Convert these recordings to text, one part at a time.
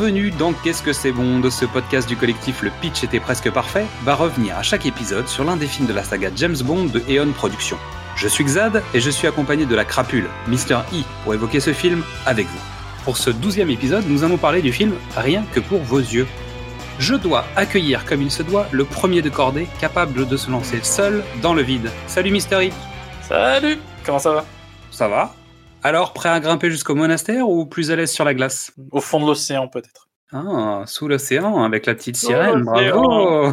Bienvenue dans Qu'est-ce que c'est bon de ce podcast du collectif Le Pitch était presque parfait va revenir à chaque épisode sur l'un des films de la saga James Bond de Eon Productions. Je suis Xad et je suis accompagné de la crapule, Mr. E, pour évoquer ce film avec vous. Pour ce douzième épisode, nous allons parler du film Rien que pour vos yeux. Je dois accueillir comme il se doit le premier de cordée capable de se lancer seul dans le vide. Salut Mr. E. Salut Comment ça va? Ça va? Alors, prêt à grimper jusqu'au monastère ou plus à l'aise sur la glace? Au fond de l'océan peut-être. Ah, sous l'océan avec la petite sirène, bravo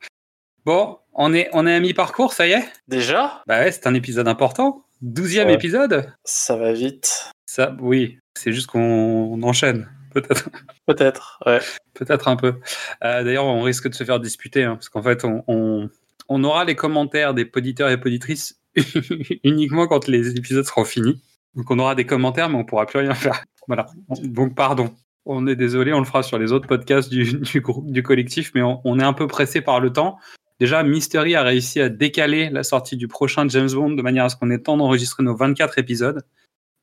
Bon, on est, on est à mi-parcours, ça y est? Déjà? Bah ouais, c'est un épisode important. Douzième Ouais. épisode Ça va vite. Ça, oui, c'est juste qu'on enchaîne. Peut-être, Peut-être, ouais. peut-être un peu. Euh, D'ailleurs, on risque de se faire disputer, hein, parce qu'en fait, on, on, on aura les commentaires des poditeurs et poditrices uniquement quand les épisodes seront finis. Donc, on aura des commentaires, mais on pourra plus rien faire. Voilà. Donc, pardon. On est désolé, on le fera sur les autres podcasts du, du groupe, du collectif, mais on, on est un peu pressé par le temps. Déjà, Mystery a réussi à décaler la sortie du prochain James Bond de manière à ce qu'on ait le temps d'enregistrer nos 24 épisodes.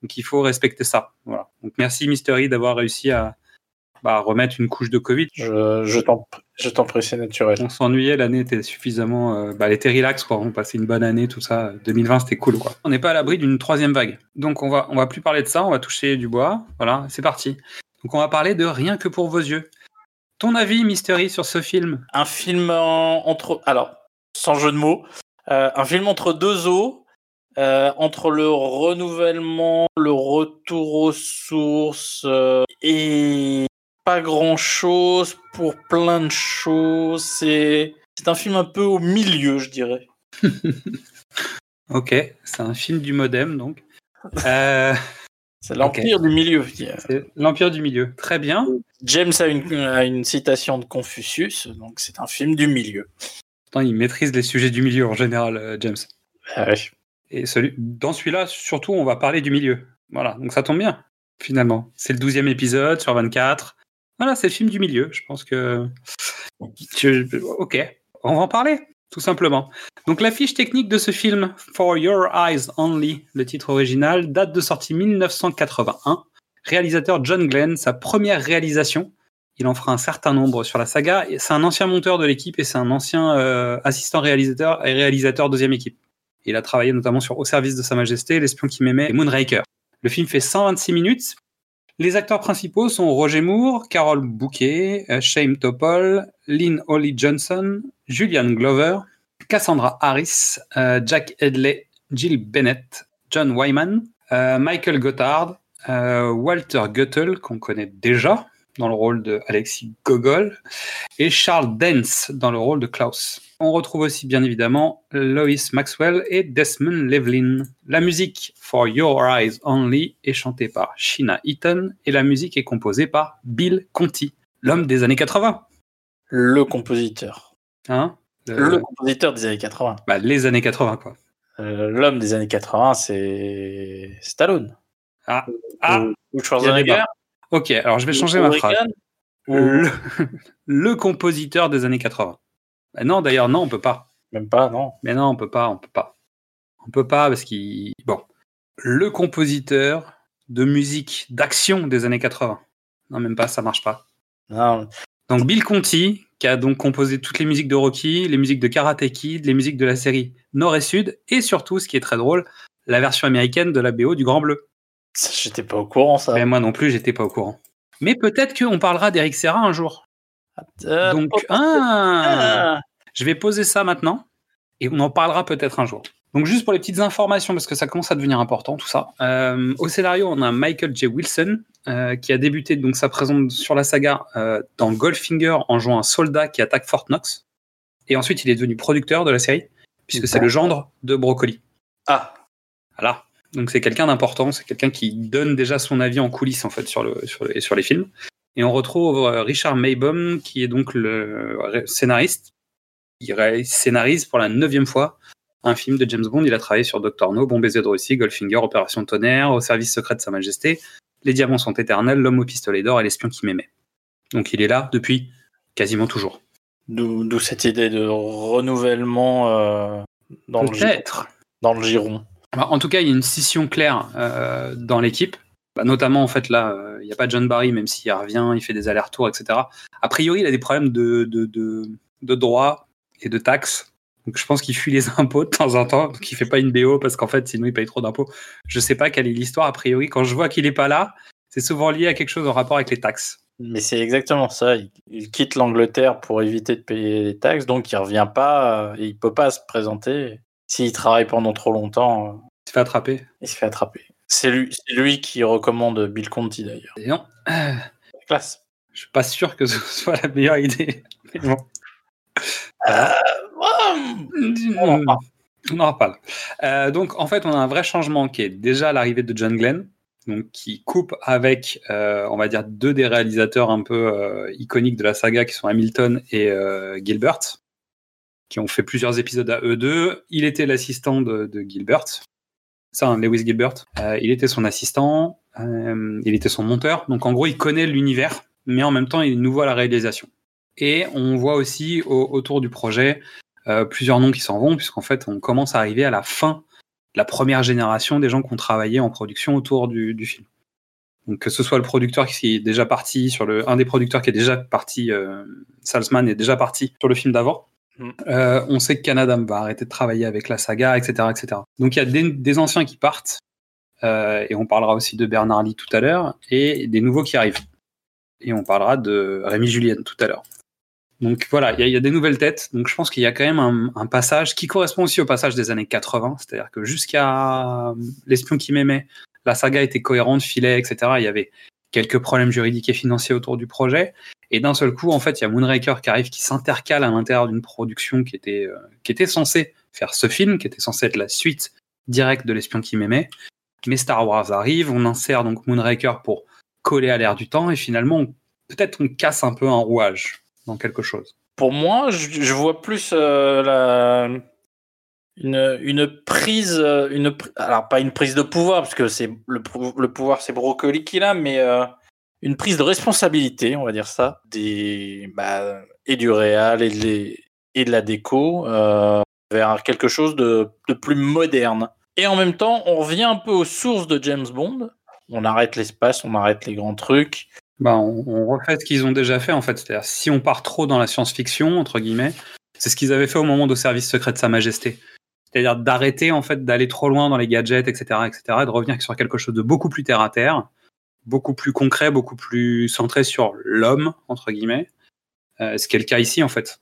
Donc il faut respecter ça. Voilà. Donc merci Mystery d'avoir réussi à bah, remettre une couche de Covid. Je, je t'en je t'en prie, c'est naturel. On s'ennuyait, l'année était suffisamment. Euh, bah, elle était relax, quoi. On passait une bonne année, tout ça. 2020, c'était cool, quoi. On n'est pas à l'abri d'une troisième vague. Donc on va, on va plus parler de ça, on va toucher du bois. Voilà, c'est parti. Donc on va parler de Rien que pour vos yeux. Ton avis, Mystery, sur ce film? Un film en- entre... Alors, sans jeu de mots, euh, un film entre deux eaux, euh, entre le renouvellement, le retour aux sources euh, et pas grand-chose pour plein de choses. C'est c'est un film un peu au milieu, je dirais. Ok, c'est un film du modem, donc. Euh, C'est l'empire du milieu. l'Empire du Milieu. Très bien. James a une, a une citation de Confucius, donc c'est un film du milieu. Pourtant, il maîtrise les sujets du milieu en général, euh, James. Ah. Et celui, dans celui-là, surtout, on va parler du milieu. Voilà, donc ça tombe bien, finalement. C'est le 12e épisode sur 24. Voilà, c'est le film du milieu. Je pense que. Ok, on va en parler, tout simplement. Donc, la fiche technique de ce film, For Your Eyes Only, le titre original, date de sortie 1981. Réalisateur John Glenn, sa première réalisation. Il en fera un certain nombre sur la saga. C'est un ancien monteur de l'équipe et c'est un ancien euh, assistant réalisateur et réalisateur deuxième équipe. Il a travaillé notamment sur Au service de Sa Majesté, L'espion qui m'aimait et Moonraker. Le film fait 126 minutes. Les acteurs principaux sont Roger Moore, Carol Bouquet, euh, Shane Topol, Lynn Holly Johnson, Julian Glover, Cassandra Harris, euh, Jack Hedley, Jill Bennett, John Wyman, euh, Michael Gothard, euh, Walter Guttel, qu'on connaît déjà dans le rôle de Alexis Gogol, et Charles Dance dans le rôle de Klaus. On retrouve aussi bien évidemment Lois Maxwell et Desmond Levlin. La musique For Your Eyes Only est chantée par Sheena Eaton et la musique est composée par Bill Conti, l'homme des années 80. Le compositeur. Hein? Le compositeur des années 80. bah, les années 80 quoi. Euh, L'homme des années 80, c'est Stallone. Ah, ah, Ou- Schwarzenegger. ok, alors je vais changer ma phrase. Reagan. Ou Le, le compositeur des années 80. Bah non, d'ailleurs, non, on peut pas. même pas, non. Mais non, on peut pas, on peut pas. On peut pas parce qu'il. Bon. Le compositeur de musique d'action des années 80. Non, même pas, ça marche pas. Non, Donc Bill Conti, qui a donc composé toutes les musiques de Rocky, les musiques de Karate Kid, les musiques de la série Nord et Sud, et surtout, ce qui est très drôle, la version américaine de la BO du Grand Bleu. j'étais pas au courant, ça. Mais moi non plus, j'étais pas au courant. Mais peut-être qu'on parlera d'Eric Serra un jour. Euh, Donc, oh, ah, ah. Je vais poser ça maintenant et on en parlera peut-être un jour. Donc juste pour les petites informations, parce que ça commence à devenir important tout ça. Euh, au scénario, on a Michael J. Wilson euh, qui a débuté donc sa présence sur la saga euh, dans Goldfinger en jouant un soldat qui attaque Fort Knox. Et ensuite, il est devenu producteur de la série puisque c'est le gendre de Brocoli. Ah, Voilà. Donc c'est quelqu'un d'important, c'est quelqu'un qui donne déjà son avis en coulisses en fait sur, le, sur, le- sur les films. Et on retrouve euh, Richard Maybaum qui est donc le ré- scénariste. Il scénarise pour la neuvième fois un film de James Bond. Il a travaillé sur Doctor No, Bon baiser de Russie, Goldfinger, Opération Tonnerre, Au service secret de Sa Majesté, Les diamants sont éternels, L'homme au pistolet d'or et L'espion qui m'aimait. Donc il est là depuis quasiment toujours. d'où cette idée de renouvellement euh, dans, le, gi- Peut-être. dans le giron. En tout cas, il y a une scission claire euh, dans l'équipe. Bah, notamment, en fait, là, il n'y a pas John Barry, même s'il revient, il fait des allers-retours, etc. A priori, il a des problèmes de, de, de, de droit et de taxes. Donc je pense qu'il fuit les impôts de temps en temps, donc il fait pas une BO parce qu'en fait sinon il paye trop d'impôts. Je sais pas quelle est l'histoire a priori. Quand je vois qu'il est pas là, c'est souvent lié à quelque chose en rapport avec les taxes. Mais c'est exactement ça. Il, quitte l'Angleterre pour éviter de payer les taxes, donc il revient pas. Et il peut pas se présenter. S'il travaille pendant trop longtemps, il se fait attraper. Il se fait attraper. C'est lui, lui, qui recommande Bill Conti d'ailleurs. Non. Classe. Je suis pas sûr que ce soit la meilleure idée. Mais bon. Euh, on en. Euh, donc, en fait, on a un vrai changement qui est déjà l'arrivée de John Glenn, donc qui coupe avec, euh, on va dire, deux des réalisateurs un peu iconiques de la saga, qui sont Hamilton et Gilbert, qui ont fait plusieurs épisodes à eux deux. Il était l'assistant de, Gilbert, ça, hein, Lewis Gilbert. il était son assistant, il était son monteur. Donc, en gros, il connaît l'univers, mais en même temps, il est nouveau à la réalisation. Et on voit aussi autour du projet euh, plusieurs noms qui s'en vont, puisqu'en fait, on commence à arriver à la fin de la première génération des gens qui ont travaillé en production autour du, film. Donc, que ce soit le producteur qui est déjà parti sur le, un des producteurs qui est déjà parti, euh, Salzman est déjà parti sur le film d'avant. Mm. Euh, on sait que Canada va arrêter de travailler avec la saga, etc., etc. Donc, il y a des, anciens qui partent, et on parlera aussi de Bernard Lee tout à l'heure, et des nouveaux qui arrivent. Et on parlera de Rémi Julien tout à l'heure. Donc voilà, il y, a des nouvelles têtes. Donc je pense qu'il y a quand même un, passage qui correspond aussi au passage des années 80. C'est-à-dire que jusqu'à L'espion qui m'aimait, la saga était cohérente, filait, etc. Il y avait quelques problèmes juridiques et financiers autour du projet. Et d'un seul coup, en fait, il y a Moonraker qui arrive, qui s'intercale à l'intérieur d'une production qui était, euh, qui était censée faire ce film, qui était censée être la suite directe de L'espion qui m'aimait. Mais Star Wars arrive, on insère donc Moonraker pour coller à l'air du temps, et finalement, peut-être on casse un peu un rouage quelque chose Pour moi, je, vois plus euh, la, une, prise, euh, une, alors pas une prise de pouvoir, parce que le, pouvoir c'est Brocoli qui l'a, mais une prise de responsabilité, on va dire ça, des, bah, et du réal et de, la déco vers quelque chose de, de plus moderne. Et en même temps, on revient un peu aux sources de James Bond. On arrête l'espace, on arrête les grands trucs bah, on, refait ce qu'ils ont déjà fait en fait. C'est-à-dire si on part trop dans la science-fiction entre guillemets, c'est ce qu'ils avaient fait au moment de service secret de Sa Majesté. C'est-à-dire d'arrêter en fait d'aller trop loin dans les gadgets, etc., etc., et de revenir sur quelque chose de beaucoup plus terre à terre, beaucoup plus concret, beaucoup plus centré sur l'homme entre guillemets. Euh, ce qui est le cas ici en fait.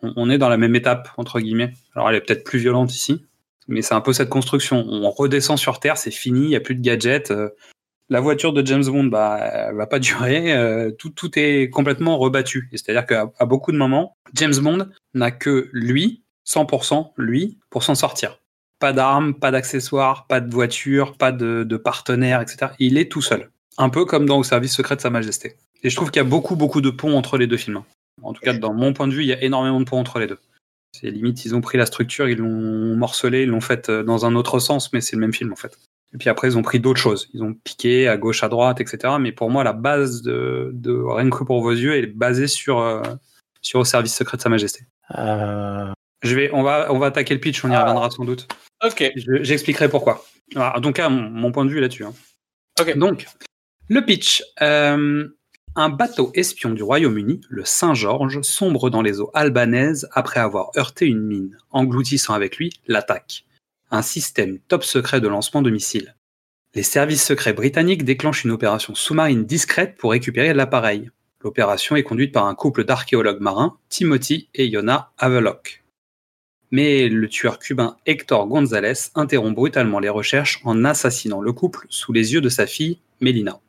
On, est dans la même étape entre guillemets. Alors elle est peut-être plus violente ici, mais c'est un peu cette construction. On redescend sur Terre, c'est fini, il n'y a plus de gadgets. Euh, la voiture de James Bond bah, va pas durer, euh, tout, tout est complètement rebattu. C'est-à-dire qu'à beaucoup de moments, James Bond n'a que lui, 100% lui, pour s'en sortir. Pas d'armes, pas d'accessoires, pas de voiture, pas de, de partenaire, etc. Il est tout seul. Un peu comme dans Au service secret de Sa Majesté. Et je trouve qu'il y a beaucoup, beaucoup de ponts entre les deux films. En tout cas, dans mon point de vue, il y a énormément de ponts entre les deux. C'est limite, ils ont pris la structure, ils l'ont morcelé, ils l'ont fait euh, dans un autre sens, mais c'est le même film en fait. Et puis après, ils ont pris d'autres choses. Ils ont piqué à gauche, à droite, etc. Mais pour moi, la base de, de Rien que pour vos yeux est basée sur, euh, sur le service secret de Sa Majesté. Euh... Je vais, on, va, on va attaquer le pitch, on y ah. reviendra sans doute. Ok. J'expliquerai pourquoi. En cas, mon, point de vue là-dessus. Hein. Ok. Donc, le pitch. Euh, un bateau espion du Royaume-Uni, le Saint-Georges, sombre dans les eaux albanaises après avoir heurté une mine, engloutissant avec lui l'attaque un système top secret de lancement de missiles. Les services secrets britanniques déclenchent une opération sous-marine discrète pour récupérer l'appareil. L'opération est conduite par un couple d'archéologues marins, Timothy et Yona Havelock. Mais le tueur cubain Hector González interrompt brutalement les recherches en assassinant le couple sous les yeux de sa fille, Melina.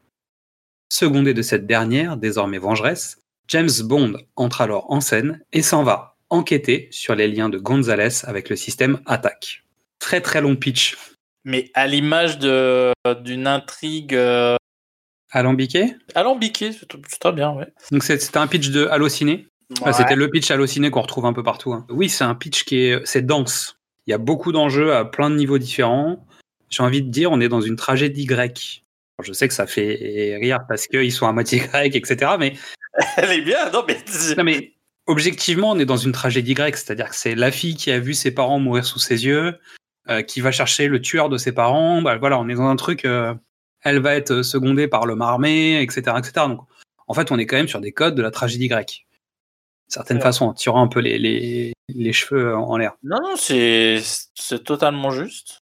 Secondé de cette dernière, désormais vengeresse, James Bond entre alors en scène et s'en va enquêter sur les liens de González avec le système Attack très très long pitch. Mais à l'image d'une intrigue. Euh... Alambiquée Alambiquée, c'est très bien, ouais. Donc c'était un pitch de Allociné? C'était le pitch Allociné qu'on retrouve un peu partout. Hein. Oui, c'est un pitch qui est, c'est dense. Il y a beaucoup d'enjeux à plein de niveaux différents. J'ai envie de dire, on est dans une tragédie grecque. Je sais que ça fait rire parce qu'ils sont à moitié grecs, etc. Mais. Elle est bien, non mais. non mais objectivement, on est dans une tragédie grecque. C'est-à-dire que c'est la fille qui a vu ses parents mourir sous ses yeux. Euh, qui va chercher le tueur de ses parents. Bah, voilà, on est dans un truc. Euh, elle va être secondée par l'homme armé, etc., etc. Donc, en fait, on est quand même sur des codes de la tragédie grecque. Certaines façons, en tirant un peu les, les, les cheveux en l'air. Non, non, c'est c'est totalement juste.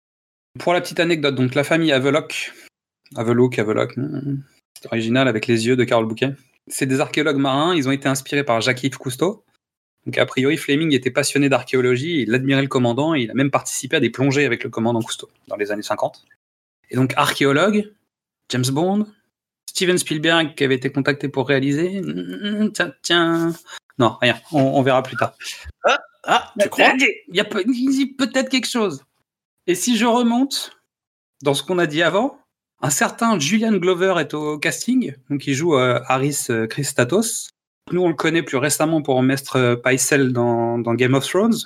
Pour la petite anecdote, donc la famille Havelock, Havelock, Havelock, c'est original avec les yeux de Carole Bouquet. C'est des archéologues marins, ils ont été inspirés par Jacques-Yves Cousteau. Donc a priori, Fleming était passionné d'archéologie, il admirait le commandant et il a même participé à des plongées avec le commandant Cousteau dans les années 50. Et donc archéologue, James Bond, Steven Spielberg qui avait été contacté pour réaliser. Hmm, Tiens, tiens. Non, rien. On, on verra plus tard. Ah, tu crois? Il y a peut-être quelque chose. Et si je remonte dans ce qu'on a dit avant, un certain Julian Glover est au casting, donc il joue euh, Harris euh, Christatos. Nous, on le connaît plus récemment pour Maître euh, Pycelle dans, dans Game of Thrones.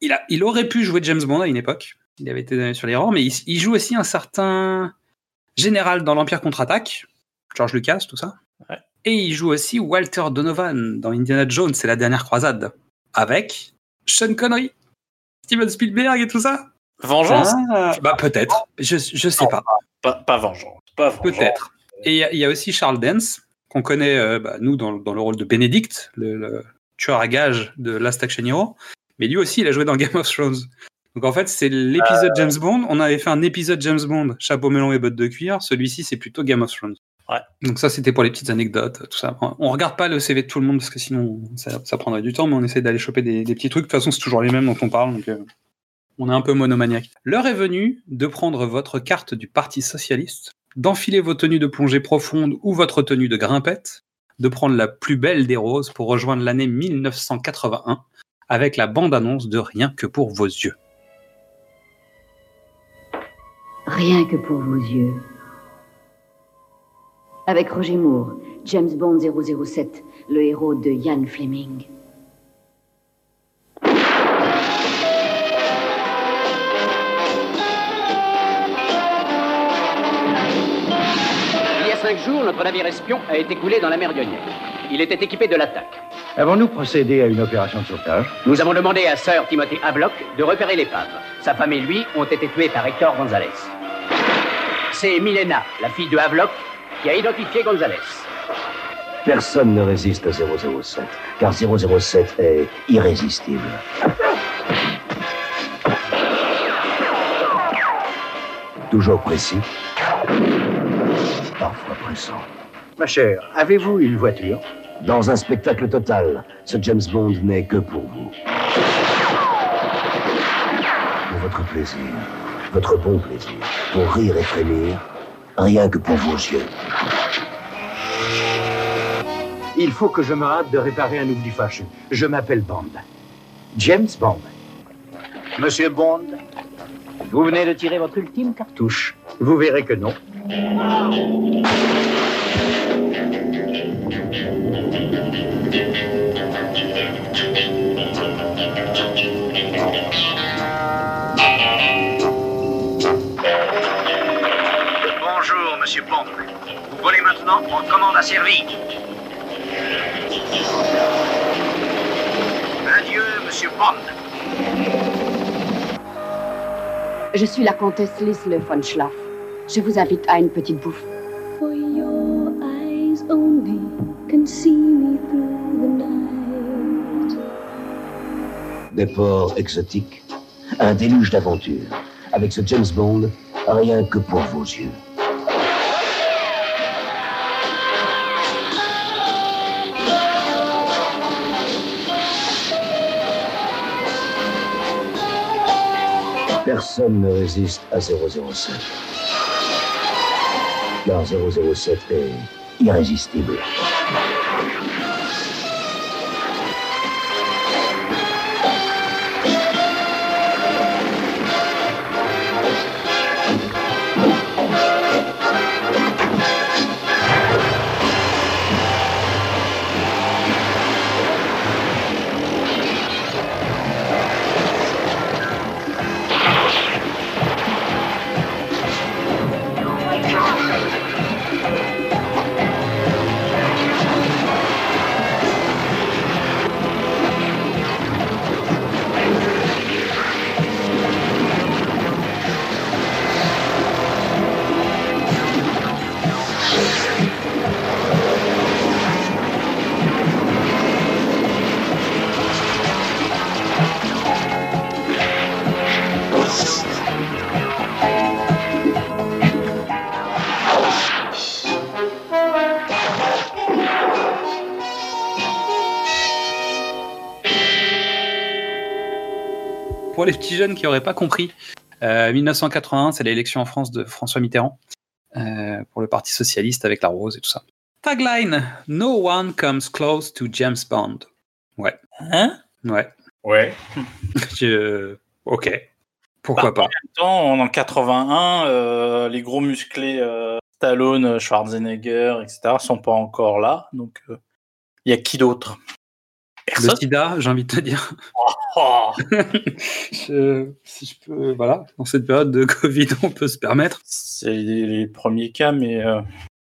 Il, a, il aurait pu jouer James Bond à une époque. Il avait été sur les rangs, mais il, il joue aussi un certain général dans l'Empire contre-attaque, George Lucas, tout ça. Ouais. Et il joue aussi Walter Donovan dans Indiana Jones, c'est la dernière croisade, avec Sean Connery, Steven Spielberg et tout ça. Vengeance Ah, bah peut-être, je, je sais pas, pas, pas vengeance. Pas vengeance. peut-être. Et il y a- il y, a aussi Charles Dance, qu'on connaît, euh, bah, nous, dans, dans le rôle de Benedict, le, le tueur à gages de Last Action Hero. Mais lui aussi, il a joué dans Game of Thrones. Donc en fait, c'est l'épisode James Bond. On avait fait un épisode James Bond, chapeau melon et bottes de cuir. Celui-ci, c'est plutôt Game of Thrones. Ouais. Donc ça, c'était pour les petites anecdotes, tout ça. On regarde pas le CV de tout le monde parce que sinon, ça, ça prendrait du temps, mais on essaie d'aller choper des, des petits trucs. De toute façon, c'est toujours les mêmes dont on parle, donc euh, on est un peu monomaniaque. L'heure est venue de prendre votre carte du Parti Socialiste, d'enfiler vos tenues de plongée profonde ou votre tenue de grimpette, de prendre la plus belle des roses pour rejoindre l'année 1981 avec la bande-annonce de Rien que pour vos yeux. Rien que pour vos yeux. Avec Roger Moore, James Bond 007, le héros de Ian Fleming. Cinq jours, notre navire espion a été coulé dans la mer Ionienne. Il était équipé de l'attaque. Avons-nous procédé à une opération de sauvetage Nous avons demandé à Sir Timothy Hablock de repérer l'épave. Sa femme et lui ont été tués par Hector Gonzalez. C'est Milena, la fille de Havelock, qui a identifié Gonzalez. Personne ne résiste à 007, car 007 est irrésistible. Toujours précis, Ma chère, avez-vous une voiture? Dans un spectacle total, ce James Bond n'est que pour vous. Pour votre plaisir, votre bon plaisir, pour rire et frémir, rien que pour vos yeux. Il faut que je me hâte de réparer un oubli fâcheux. Je m'appelle Bond. James Bond. Monsieur Bond, vous venez de tirer votre ultime cartouche. Vous verrez que non. Bonjour, monsieur Bond. Vous volez maintenant, votre commande à servir. Adieu, monsieur Bond. Je suis la comtesse Lisle von Schlaff. Je vous invite à une petite bouffe. For your eyes only can see me through the night. Des ports exotiques, un déluge d'aventures. Avec ce James Bond, rien que pour vos yeux. Personne ne résiste à 007. Car 007 est irrésistible. Jeunes qui n'auraient pas compris, euh, 1981, c'est l'élection en France de François Mitterrand euh, pour le Parti socialiste avec la rose et tout ça. Tagline No one comes close to James Bond. Ouais, Hein? Ouais. Ouais. Je- Ok. Pourquoi Bah, pas? En même temps, en 81, euh, les gros musclés euh, Stallone, Schwarzenegger, etc. sont pas encore là. Donc, euh, il y a qui d'autre? Le Personne. sida, j'ai envie de te dire. Oh, Je- si je peux, voilà, dans cette période de Covid, on peut se permettre. c'est les, premiers cas, mais euh,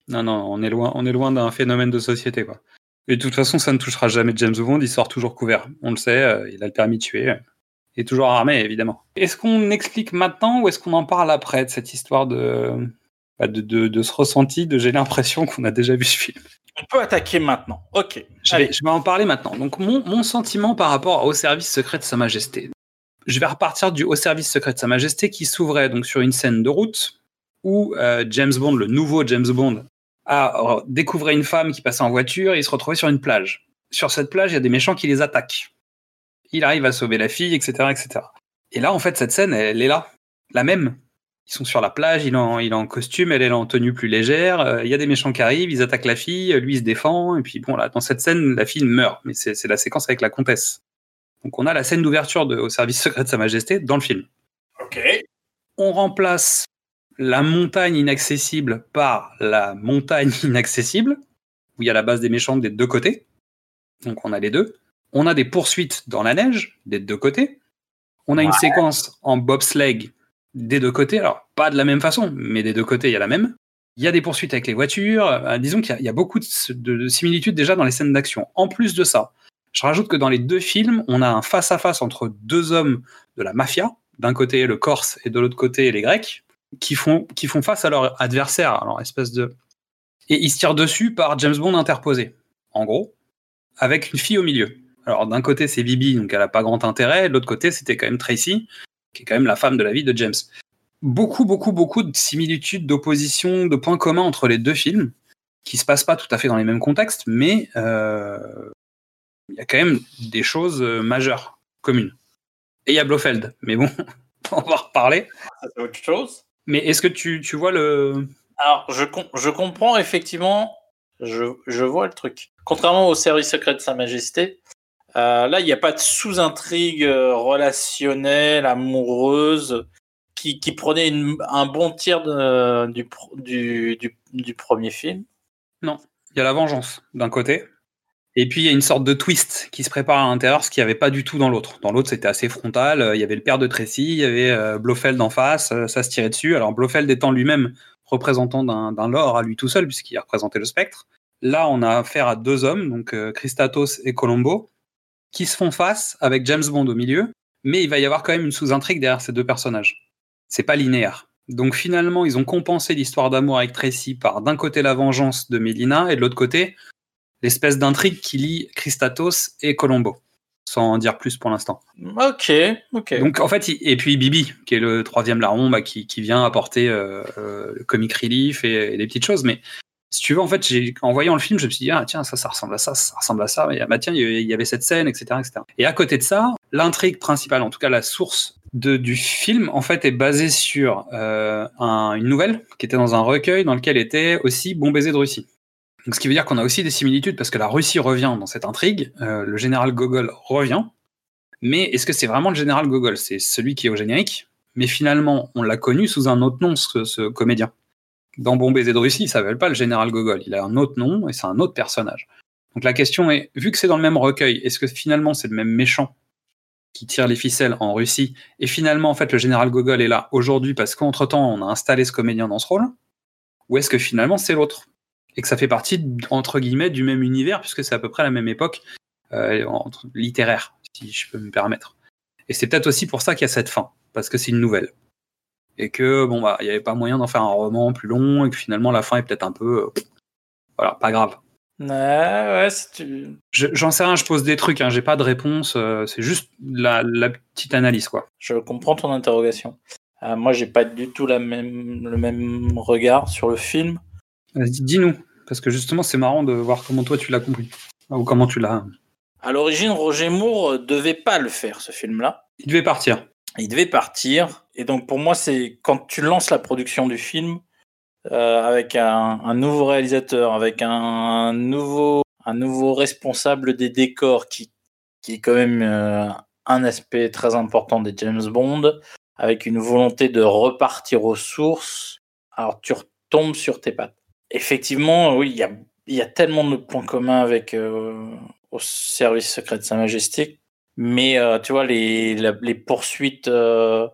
Non, non, on est loin, on est loin d'un phénomène de société, quoi. Et de toute façon, ça ne touchera jamais James Bond, il sort toujours couvert. On le sait, euh, il a le permis de tuer. euh, est toujours armé, évidemment. Est-ce qu'on explique maintenant ou est-ce qu'on en parle après de cette histoire de, de, de, de ce ressenti de j'ai l'impression qu'on a déjà vu ce film on peut attaquer maintenant. Ok. je vais, je vais en parler maintenant. Donc, mon, mon sentiment par rapport au service secret de Sa Majesté. Je vais repartir du Haut service secret de Sa Majesté qui s'ouvrait donc sur une scène de route où euh, James Bond, le nouveau James Bond, a euh, découvert une femme qui passait en voiture et il se retrouvait sur une plage. Sur cette plage, il y a des méchants qui les attaquent. Il arrive à sauver la fille, etc., etc. Et là, en fait, cette scène, elle, est là, la même. Ils sont sur la plage, il est en, il est en costume, elle est en tenue plus légère. euh, Il y a des méchants qui arrivent, ils attaquent la fille, lui il se défend. Et puis bon, là, dans cette scène, la fille meurt. Mais c'est la séquence avec la comtesse. Donc on a la scène d'ouverture au service secret de Sa Majesté dans le film Ok. on remplace la montagne inaccessible par la montagne inaccessible, où il y a la base des méchants des deux côtés. Donc on a les deux. On a des poursuites dans la neige des deux côtés. On a une séquence en bobsleigh des deux côtés. Alors pas de la même façon, mais des deux côtés il y a la même. Il y a des poursuites avec les voitures. Euh, disons qu'il y a- beaucoup de, de- de similitudes déjà dans les scènes d'action. En plus de ça, je rajoute que dans les deux films, on a un face-à-face entre deux hommes de la mafia, d'un côté le Corse et de l'autre côté les Grecs, qui font, qui font face à leur adversaire, alors espèce de... Et ils se tirent dessus par James Bond interposé, en gros, avec une fille au milieu. Alors d'un côté c'est Bibi, donc elle a pas grand intérêt, de l'autre côté c'était quand même Tracy, qui est quand même la femme de la vie de James. Beaucoup, beaucoup, beaucoup de similitudes, d'opposition, de points communs entre les deux films, qui se passent pas tout à fait dans les mêmes contextes, mais euh, il y a quand même des choses euh, majeures, communes. Et il y a Blofeld, mais bon, on va en reparler. C'est autre chose. Mais est-ce que tu, tu vois le... Alors, je, com- je comprends effectivement, je, je vois le truc. Contrairement au service secret de Sa Majesté, euh, là, il n'y a pas de sous-intrigue euh, relationnelle, amoureuse, qui, prenait un bon de- du, pr- du, du, du premier film. Il y a la vengeance d'un côté, et puis il y a une sorte de twist qui se prépare à l'intérieur, ce qu'il n'y avait pas du tout dans l'autre. Dans l'autre, c'était assez frontal. euh, Il y avait le père de Tracy, il y avait Blofeld en face, ça se tirait dessus. Alors Blofeld étant lui-même représentant d'un lore à lui tout seul, puisqu'il a représenté le spectre. Là, on a affaire à deux hommes, donc Christatos et Colombo, qui se font face avec James Bond au milieu, mais il va y avoir quand même une sous-intrigue derrière ces deux personnages. C'est pas linéaire. Donc finalement, ils ont compensé l'histoire d'amour avec Tracy par d'un côté la vengeance de Melina et de l'autre côté l'espèce d'intrigue qui lie Christatos et Colombo, sans en dire plus pour l'instant. Ok, ok. Donc en fait, et puis Bibi, qui est le troisième larron, bah, qui, qui vient apporter euh, euh, le comic relief et, et des petites choses. Mais si tu veux, en fait, en voyant le film, je me suis dit, ah tiens, ça, ça ressemble à ça, ça ressemble à ça. Et, bah tiens, il y- avait cette scène, etc., etc. Et à côté de ça, l'intrigue principale, en tout cas la source de, du film, en fait, est basée sur euh, un- une nouvelle qui était dans un recueil dans lequel était aussi Bon baiser de Russie. Donc, ce qui veut dire qu'on a aussi des similitudes parce que la Russie revient dans cette intrigue, euh, le général Gogol revient, mais est-ce que c'est vraiment le général Gogol? C'est celui qui est au générique, mais finalement, on l'a connu sous un autre nom, ce comédien. Dans Bon baiser de Russie, il s'appelle pas le général Gogol, il a un autre nom et c'est un autre personnage. Donc la question est, vu que c'est dans le même recueil, est-ce que finalement c'est le même méchant qui tire les ficelles en Russie et finalement en fait le général Gogol est là aujourd'hui parce qu'entre-temps on a installé ce comédien dans ce rôle? Ou est-ce que finalement c'est l'autre? Et que ça fait partie, entre guillemets, du même univers puisque c'est à peu près la même époque euh, littéraire, si je peux me permettre. Et c'est peut-être aussi pour ça qu'il y a cette fin, parce que c'est une nouvelle. Et que, bon, bah, il n'y avait pas moyen d'en faire un roman plus long, et que finalement, la fin est peut-être un peu. euh, voilà, pas grave. Ouais, ouais, c'est tu- Je- J'en sais rien, je pose des trucs, hein, j'ai pas de réponse, euh, c'est juste la, la petite analyse, quoi. je comprends ton interrogation. Euh, moi, j'ai pas du tout la même, le même regard sur le film. Vas-y, Dis-nous, parce que justement, c'est marrant de voir comment toi tu l'as compris. Ou comment tu l'as. À l'origine, Roger Moore euh, devait pas le faire, ce film-là. Il devait partir. Il devait partir. Et donc, pour moi, c'est quand tu lances la production du film euh, avec un, un nouveau réalisateur, avec un nouveau, un nouveau responsable des décors qui, qui est quand même euh, un aspect très important des James Bond, avec une volonté de repartir aux sources. Alors, tu retombes sur tes pattes. Effectivement, oui, il y a, y a tellement de points communs avec euh, au service secret de Sa Majesté, mais euh, tu vois les, la- les poursuites, euh,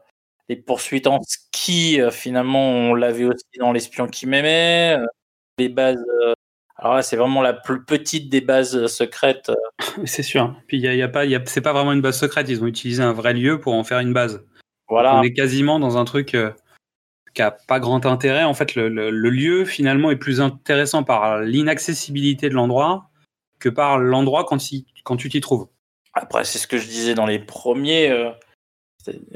les poursuites en ski, euh, finalement, on l'avait aussi dans l'espion qui m'aimait. les bases. alors là, c'est vraiment la plus petite des bases secrètes. C'est sûr. Puis il y a, y a pas, c'est pas vraiment une base secrète. Ils ont utilisé un vrai lieu pour en faire une base. Voilà. On est quasiment dans un truc qui a pas grand intérêt. En fait, le, le- le lieu finalement est plus intéressant par l'inaccessibilité de l'endroit que par l'endroit quand, quand tu t'y trouves. Après, c'est ce que je disais dans les premiers, euh,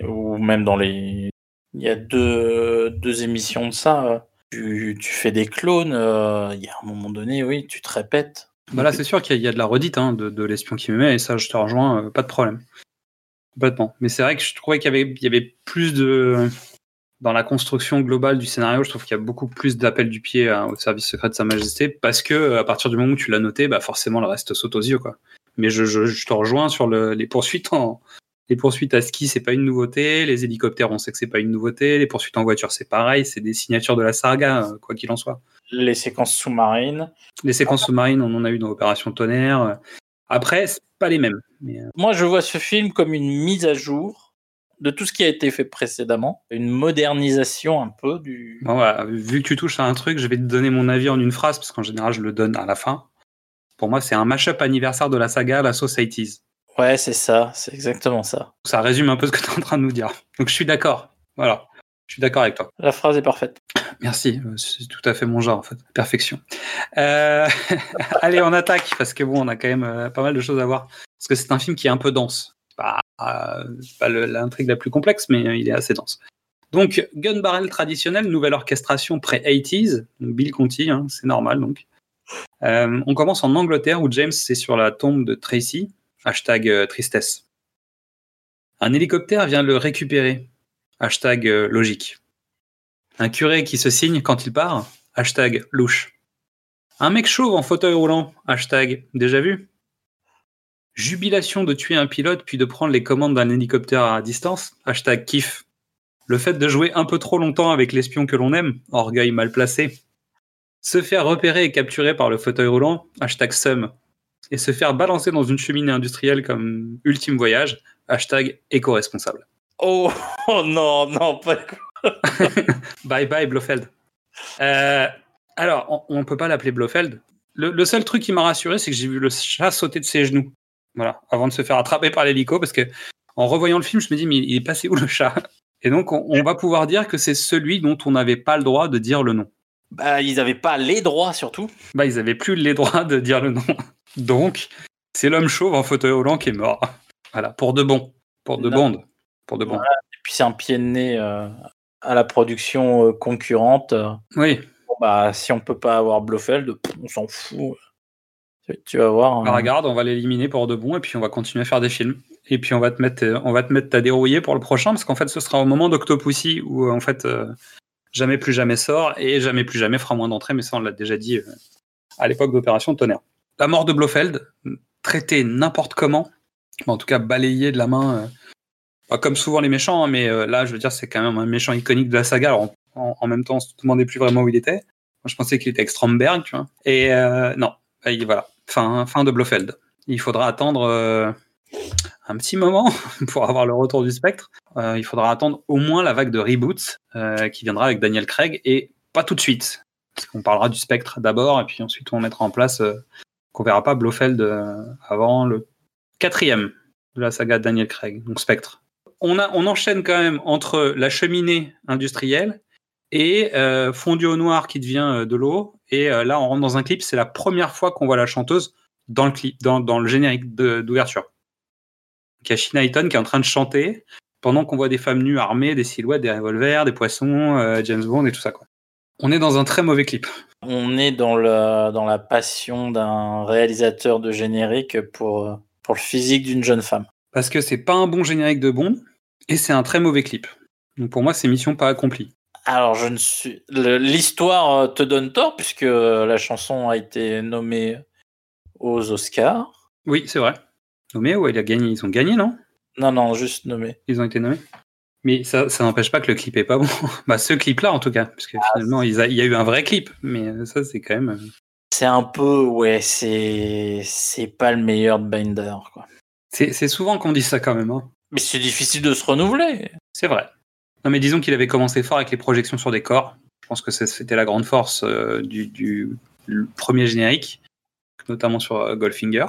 ou même dans les. Il y a deux, émissions de ça. euh, Tu, fais des clones, euh, il y a un moment donné, oui, tu te répètes. Bah là, c'est sûr qu'il y, a- de la redite hein, de, l'espion qui m'aimait, et ça, je te rejoins, pas de problème. Complètement. Mais c'est vrai que je trouvais qu'il y avait, plus de. Dans la construction globale du scénario, je trouve qu'il y a beaucoup plus d'appels du pied à- au service secret de Sa Majesté, parce que à partir du moment où tu l'as noté, bah forcément le reste saute aux yeux. Quoi. Mais je, je, je te rejoins sur le, les poursuites en. Les poursuites à ski, c'est pas une nouveauté. Les hélicoptères, on sait que c'est pas une nouveauté. Les poursuites en voiture, c'est pareil. C'est des signatures de la saga, euh, quoi qu'il en soit. Les séquences sous-marines. Les séquences sous-marines, on en a eu dans Opération Tonnerre. Après, c'est pas les mêmes. Mais, euh, Moi, je vois ce film comme une mise à jour de tout ce qui a été fait précédemment, une modernisation un peu du. bon, voilà, vu que tu touches à un truc, je vais te donner mon avis en une phrase, parce qu'en général, je le donne à la fin. Pour moi, c'est un mash-up anniversaire de la saga La Societies. Ouais, c'est ça, c'est exactement ça. Ça résume un peu ce que tu es en train de nous dire. Donc, je suis d'accord. Voilà. Je suis d'accord avec toi. La phrase est parfaite. Merci. euh, C'est tout à fait mon genre, en fait. Perfection. Euh, Allez, on attaque, parce que bon, on a quand même euh, pas mal de choses à voir. Parce que c'est un film qui est un peu dense. Pas, pas l'intrigue la plus complexe, mais il est assez dense. Donc, gun barrel traditionnel, nouvelle orchestration pré-80s. Donc, Bill Conti, hein, c'est normal, donc. Euh, on commence en Angleterre, où James est sur la tombe de Tracy. Hashtag euh, tristesse. Un hélicoptère vient le récupérer. Hashtag euh, logique. Un curé qui se signe quand il part. Hashtag louche. Un mec chauve en fauteuil roulant. Hashtag déjà vu. Jubilation de tuer un pilote puis de prendre les commandes d'un hélicoptère à distance. Hashtag kiff. Le fait de jouer un peu trop longtemps avec l'espion que l'on aime. Orgueil mal placé. Se faire repérer et capturer par le fauteuil roulant. Hashtag sum. Et se faire balancer dans une cheminée industrielle comme ultime voyage. Hashtag éco-responsable. Oh, oh non, non, pas. Bye bye Blofeld. Euh, alors, on, on peut pas l'appeler Blofeld. Le, le seul truc qui m'a rassuré, c'est que j'ai vu le chat sauter de ses genoux. Voilà, avant de se faire attraper par l'hélico, parce que en revoyant le film, je me dis, mais il est passé où le chat? Et donc, on, on va pouvoir dire que c'est celui dont on n'avait pas le droit de dire le nom. Bah, ils avaient pas les droits surtout. Bah, ils avaient plus les droits de dire le nom. Donc, c'est l'homme chauve en fauteuil roulant qui est mort. Voilà, pour de bon. Pour de Non. bon. Pour de bon. Et puis c'est un pied de nez euh, à la production euh, concurrente. Oui, Bon, bah, si on peut pas avoir Blofeld, on s'en fout. Tu- vas voir. Bah, hein. regarde, on va l'éliminer pour de bon et puis on va continuer à faire des films. Et puis on va te mettre, euh, on va te mettre à dérouiller pour le prochain parce qu'en fait ce sera au moment d'Octopussy où en fait euh, jamais plus jamais sort et jamais plus jamais fera moins d'entrées. Mais ça on l'a déjà dit euh, à l'époque d'Opération Tonnerre. La mort de Blofeld, traitée n'importe comment, en tout cas balayée de la main, euh, comme souvent les méchants, hein, mais euh, là je veux dire c'est quand même un méchant iconique de la saga. Alors, en, même temps on se demandait plus vraiment où il était. Je pensais qu'il était avec Stromberg, tu vois. Et non, voilà, fin, fin de Blofeld. Il faudra attendre un petit moment pour avoir le retour du spectre. Euh, il faudra attendre au moins la vague de reboots euh, qui viendra avec Daniel Craig et pas tout de suite. Parce qu'on parlera du spectre d'abord et puis ensuite on mettra en place euh, qu'on verra pas Blofeld euh, avant le quatrième de la saga de Daniel Craig, donc spectre. On, a, on enchaîne quand même entre la cheminée industrielle et fondu au noir qui devient de l'eau. Et là, on rentre dans un clip. C'est la première fois qu'on voit la chanteuse dans le clip, dans, le générique d'ouverture. Y a qui est en train de chanter pendant qu'on voit des femmes nues armées, des silhouettes, des revolvers, des poissons, euh, James Bond et tout ça. Quoi. On est dans un très mauvais clip. On est dans, le, dans la passion d'un réalisateur de générique pour, pour le physique d'une jeune femme. Parce que c'est pas un bon générique de Bond. Et c'est un très mauvais clip. Donc pour moi, c'est mission pas accomplie. Alors, je ne suis. L'histoire euh, te donne tort, puisque euh, la chanson a été nommée aux Oscars. Oui, c'est vrai. Nommé, ouais, il a gagné? Ils ont gagné, non? Non, non, juste nommée. Ils ont été nommés. Mais ça, ça n'empêche pas que le clip est pas bon. bah, ce clip-là, en tout cas. Parce que finalement, il, a- il y a eu un vrai clip. Mais ça, c'est quand même. euh, C'est un peu. Ouais, c'est. C'est pas le meilleur de Binder, quoi. C'est souvent qu'on dit ça quand même. hein. Mais c'est difficile de se renouveler. C'est vrai. Non, mais disons qu'il avait commencé fort avec les projections sur des corps. Je pense que c'était la grande force euh, du, du premier générique, notamment sur euh, Goldfinger.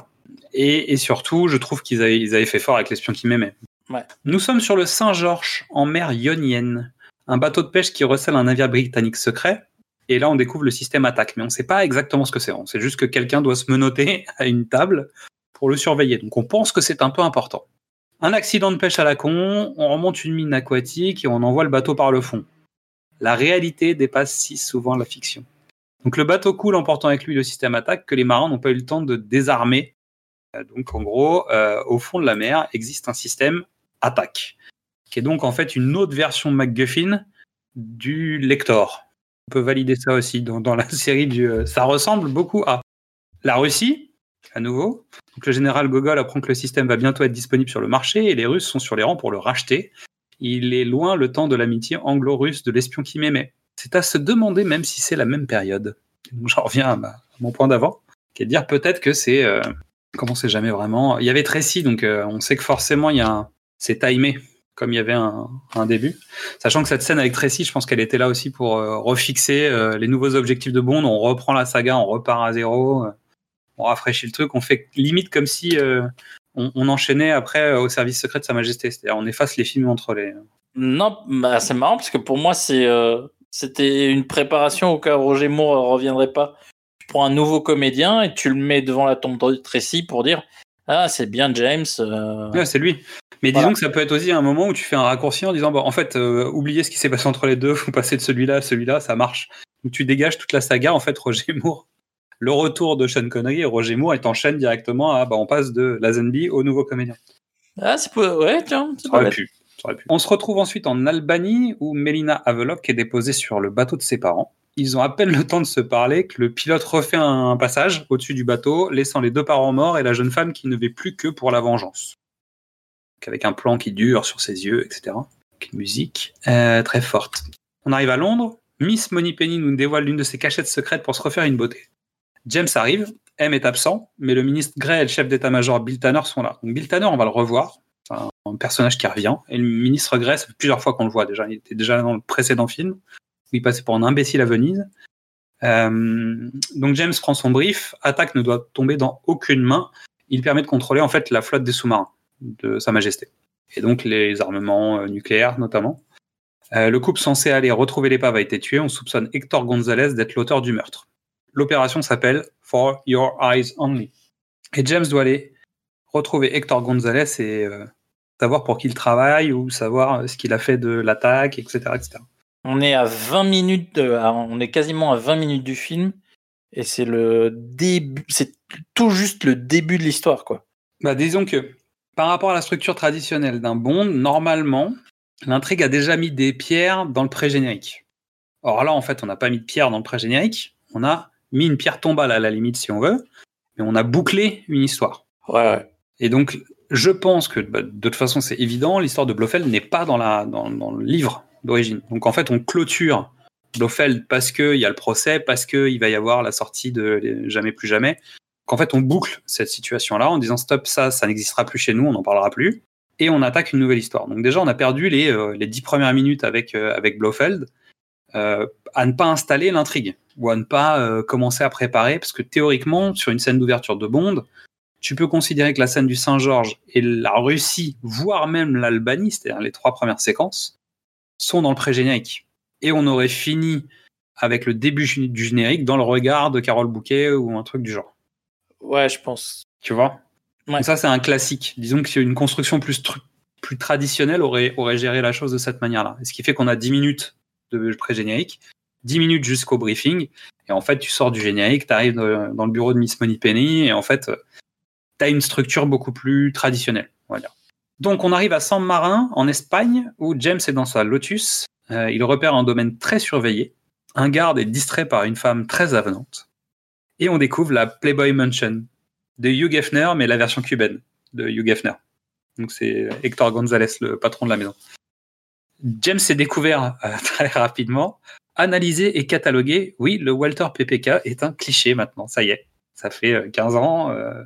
Et, et surtout, je trouve qu'ils avaient, ils avaient fait fort avec l'espion qui m'aimait. Ouais. Nous sommes sur le Saint-Georges, en mer Ionienne. Un bateau de pêche qui recèle un navire britannique secret. Et là, on découvre le système attaque. Mais on ne sait pas exactement ce que c'est. On sait juste que quelqu'un doit se menotter à une table pour le surveiller. Donc on pense que c'est un peu important. Un accident de pêche à la con, on remonte une mine aquatique et on envoie le bateau par le fond. La réalité dépasse si souvent la fiction. Donc le bateau coule emportant avec lui le système attaque que les marins n'ont pas eu le temps de désarmer. Euh, Donc en gros, euh, au fond de la mer existe un système attaque, qui est donc en fait une autre version MacGuffin du Lector. On peut valider ça aussi dans, la série du. euh, Ça ressemble beaucoup à la Russie, à nouveau. Donc le général Gogol apprend que le système va bientôt être disponible sur le marché et les Russes sont sur les rangs pour le racheter. Il est loin le temps de l'amitié anglo-russe de l'espion qui m'aimait. C'est à se demander même si c'est la même période. J'en reviens à, mon point d'avant, qui est de dire peut-être que c'est... comment c'est jamais vraiment... Il y avait Tracy, donc euh, on sait que forcément il y a c'est timé, comme il y avait un, début. Sachant que cette scène avec Tracy, je pense qu'elle était là aussi pour euh, refixer euh, les nouveaux objectifs de Bond. On reprend la saga, on repart à zéro, on rafraîchit le truc, on fait limite comme si on, on enchaînait après au service secret de Sa Majesté. C'est-à-dire on efface les films entre les... Non, bah, c'est marrant parce que pour moi, c'était une préparation au cas où Roger Moore ne reviendrait pas. Tu prends un nouveau comédien et tu le mets devant la tombe de Tracy pour dire Ah, c'est bien James. euh, Ouais, c'est lui. Mais Voilà. disons que ça peut être aussi un moment où tu fais un raccourci en disant bon, en fait, euh, oubliez ce qui s'est passé entre les deux, vous passez de celui-là à celui-là, ça marche. Donc tu dégages toute la saga, en fait, Roger Moore. Le retour de Sean Connery et Roger Moore et t'enchaînes directement à bah, on passe de Lazenby au nouveau comédien. Ah, c'est pas... Ouais, tiens, c'est pas pu. On se retrouve ensuite en Albanie où Melina Havelock est déposée sur le bateau de ses parents. Ils ont à peine le temps de se parler que le pilote refait un passage au-dessus du bateau, laissant les deux parents morts et la jeune femme qui ne vit plus que pour la vengeance. Avec un plan qui dure sur ses yeux, etc. Musique euh, très forte. On arrive à Londres. Miss Moneypenny nous dévoile l'une de ses cachettes secrètes pour se refaire une beauté. James arrive, M est absent, mais le ministre Gray et le chef d'état-major Bill Tanner sont là. Donc Bill Tanner, on va le revoir. C'est un, personnage qui revient. Et le ministre Gray, ça fait plusieurs fois qu'on le voit. Il était déjà dans le précédent film, il passait pour un imbécile à Venise. Euh, donc James prend son brief. Attaque ne doit tomber dans aucune main. Il permet de contrôler en fait la flotte des sous-marins de Sa Majesté. Et donc les armements euh, nucléaires notamment. Euh, le couple censé aller retrouver l'épave a été tué. On soupçonne Hector Gonzalez d'être l'auteur du meurtre. L'opération s'appelle For Your Eyes Only. Et James doit aller retrouver Hector Gonzalez et savoir pour qui il travaille ou savoir ce qu'il a fait de l'attaque, etc. On est à 20 minutes, de- on est quasiment à 20 minutes du film et c'est le début, c'est tout juste le début de l'histoire, quoi. Bah, disons que par rapport à la structure traditionnelle d'un Bond, normalement, l'intrigue a déjà mis des pierres dans le pré-générique. Or là, en fait, on n'a pas mis de pierre dans le pré-générique, on a mis une pierre tombale à la limite si on veut, mais on a bouclé une histoire. Ouais, ouais. Et donc, je pense que bah, de toute façon, c'est évident, l'histoire de Blofeld n'est pas dans, la, dans, dans le livre d'origine. Donc, en fait, on clôture Blofeld parce qu'il y a le procès, parce qu'il va y avoir la sortie de Jamais plus jamais. Qu'en fait, on boucle cette situation-là en disant stop, ça, ça n'existera plus chez nous, on n'en parlera plus. Et on attaque une nouvelle histoire. Donc, déjà, on a perdu les, euh, les dix premières minutes avec, euh, avec Blofeld euh, à ne pas installer l'intrigue ou à ne pas commencer à préparer, parce que théoriquement, sur une scène d'ouverture de Bond, tu peux considérer que la scène du Saint-Georges et la Russie, voire même l'Albanie, c'est-à-dire les trois premières séquences, sont dans le pré-générique. Et on aurait fini avec le début du générique dans le regard de Carole Bouquet ou un truc du genre. Ouais, je pense. Tu vois? Ouais. Donc Ça, c'est un classique. Disons que une construction plus, traditionnelle aurait, aurait géré la chose de cette manière-là. Ce qui fait qu'on a 10 minutes de pré-générique, 10 minutes jusqu'au briefing, et en fait, tu sors du générique, tu arrives dans le bureau de Miss Moneypenny, et en fait, tu as une structure beaucoup plus traditionnelle, on va dire. Donc on arrive à San Marin, en Espagne, où James est dans sa Lotus. Euh, il repère un domaine très surveillé. Un garde est distrait par une femme très avenante. Et on découvre la Playboy Mansion de Hugh Hefner, mais la version cubaine de Hugh Hefner. Donc c'est Hector Gonzalez, le patron de la maison. James s'est découvert euh, très rapidement, analysé et catalogué. Oui, le Walter PPK est un cliché maintenant, ça y est. Ça fait euh, 15 ans. euh.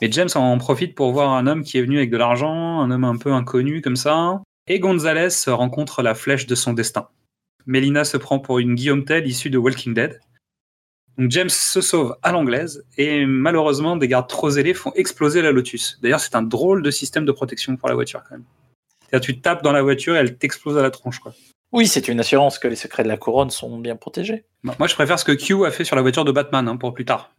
Mais James en profite pour voir un homme qui est venu avec de l'argent, un homme un peu inconnu comme ça. Et Gonzalez rencontre la flèche de son destin. Melina se prend pour une Guillaume Tell issue de Walking Dead. Donc James se sauve à l'anglaise et malheureusement des gardes trop zélés font exploser la Lotus. D'ailleurs c'est un drôle de système de protection pour la voiture quand même. C'est-à-dire, tu tapes dans la voiture et elle t'explose à la tronche quoi. Oui, c'est une assurance que les secrets de la couronne sont bien protégés. Moi je préfère ce que Q a fait sur la voiture de Batman hein, pour plus tard.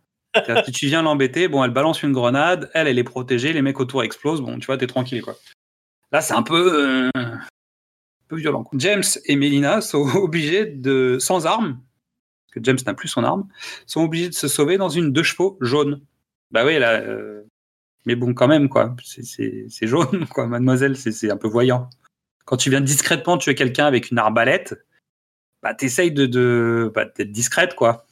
Si tu viens l'embêter, bon elle balance une grenade, elle elle est protégée, les mecs autour explosent, bon tu vois t'es tranquille quoi. Là c'est un peu, euh, un peu violent. James et Melina sont obligés de, sans armes, parce que James n'a plus son arme, sont obligés de se sauver dans une deux chevaux jaune. Bah oui, là. euh, Mais bon, quand même, quoi. C'est- jaune, quoi, mademoiselle. C'est un peu voyant. Quand tu viens discrètement tuer quelqu'un avec une arbalète, bah t'essayes de bah, d'être discrète, quoi.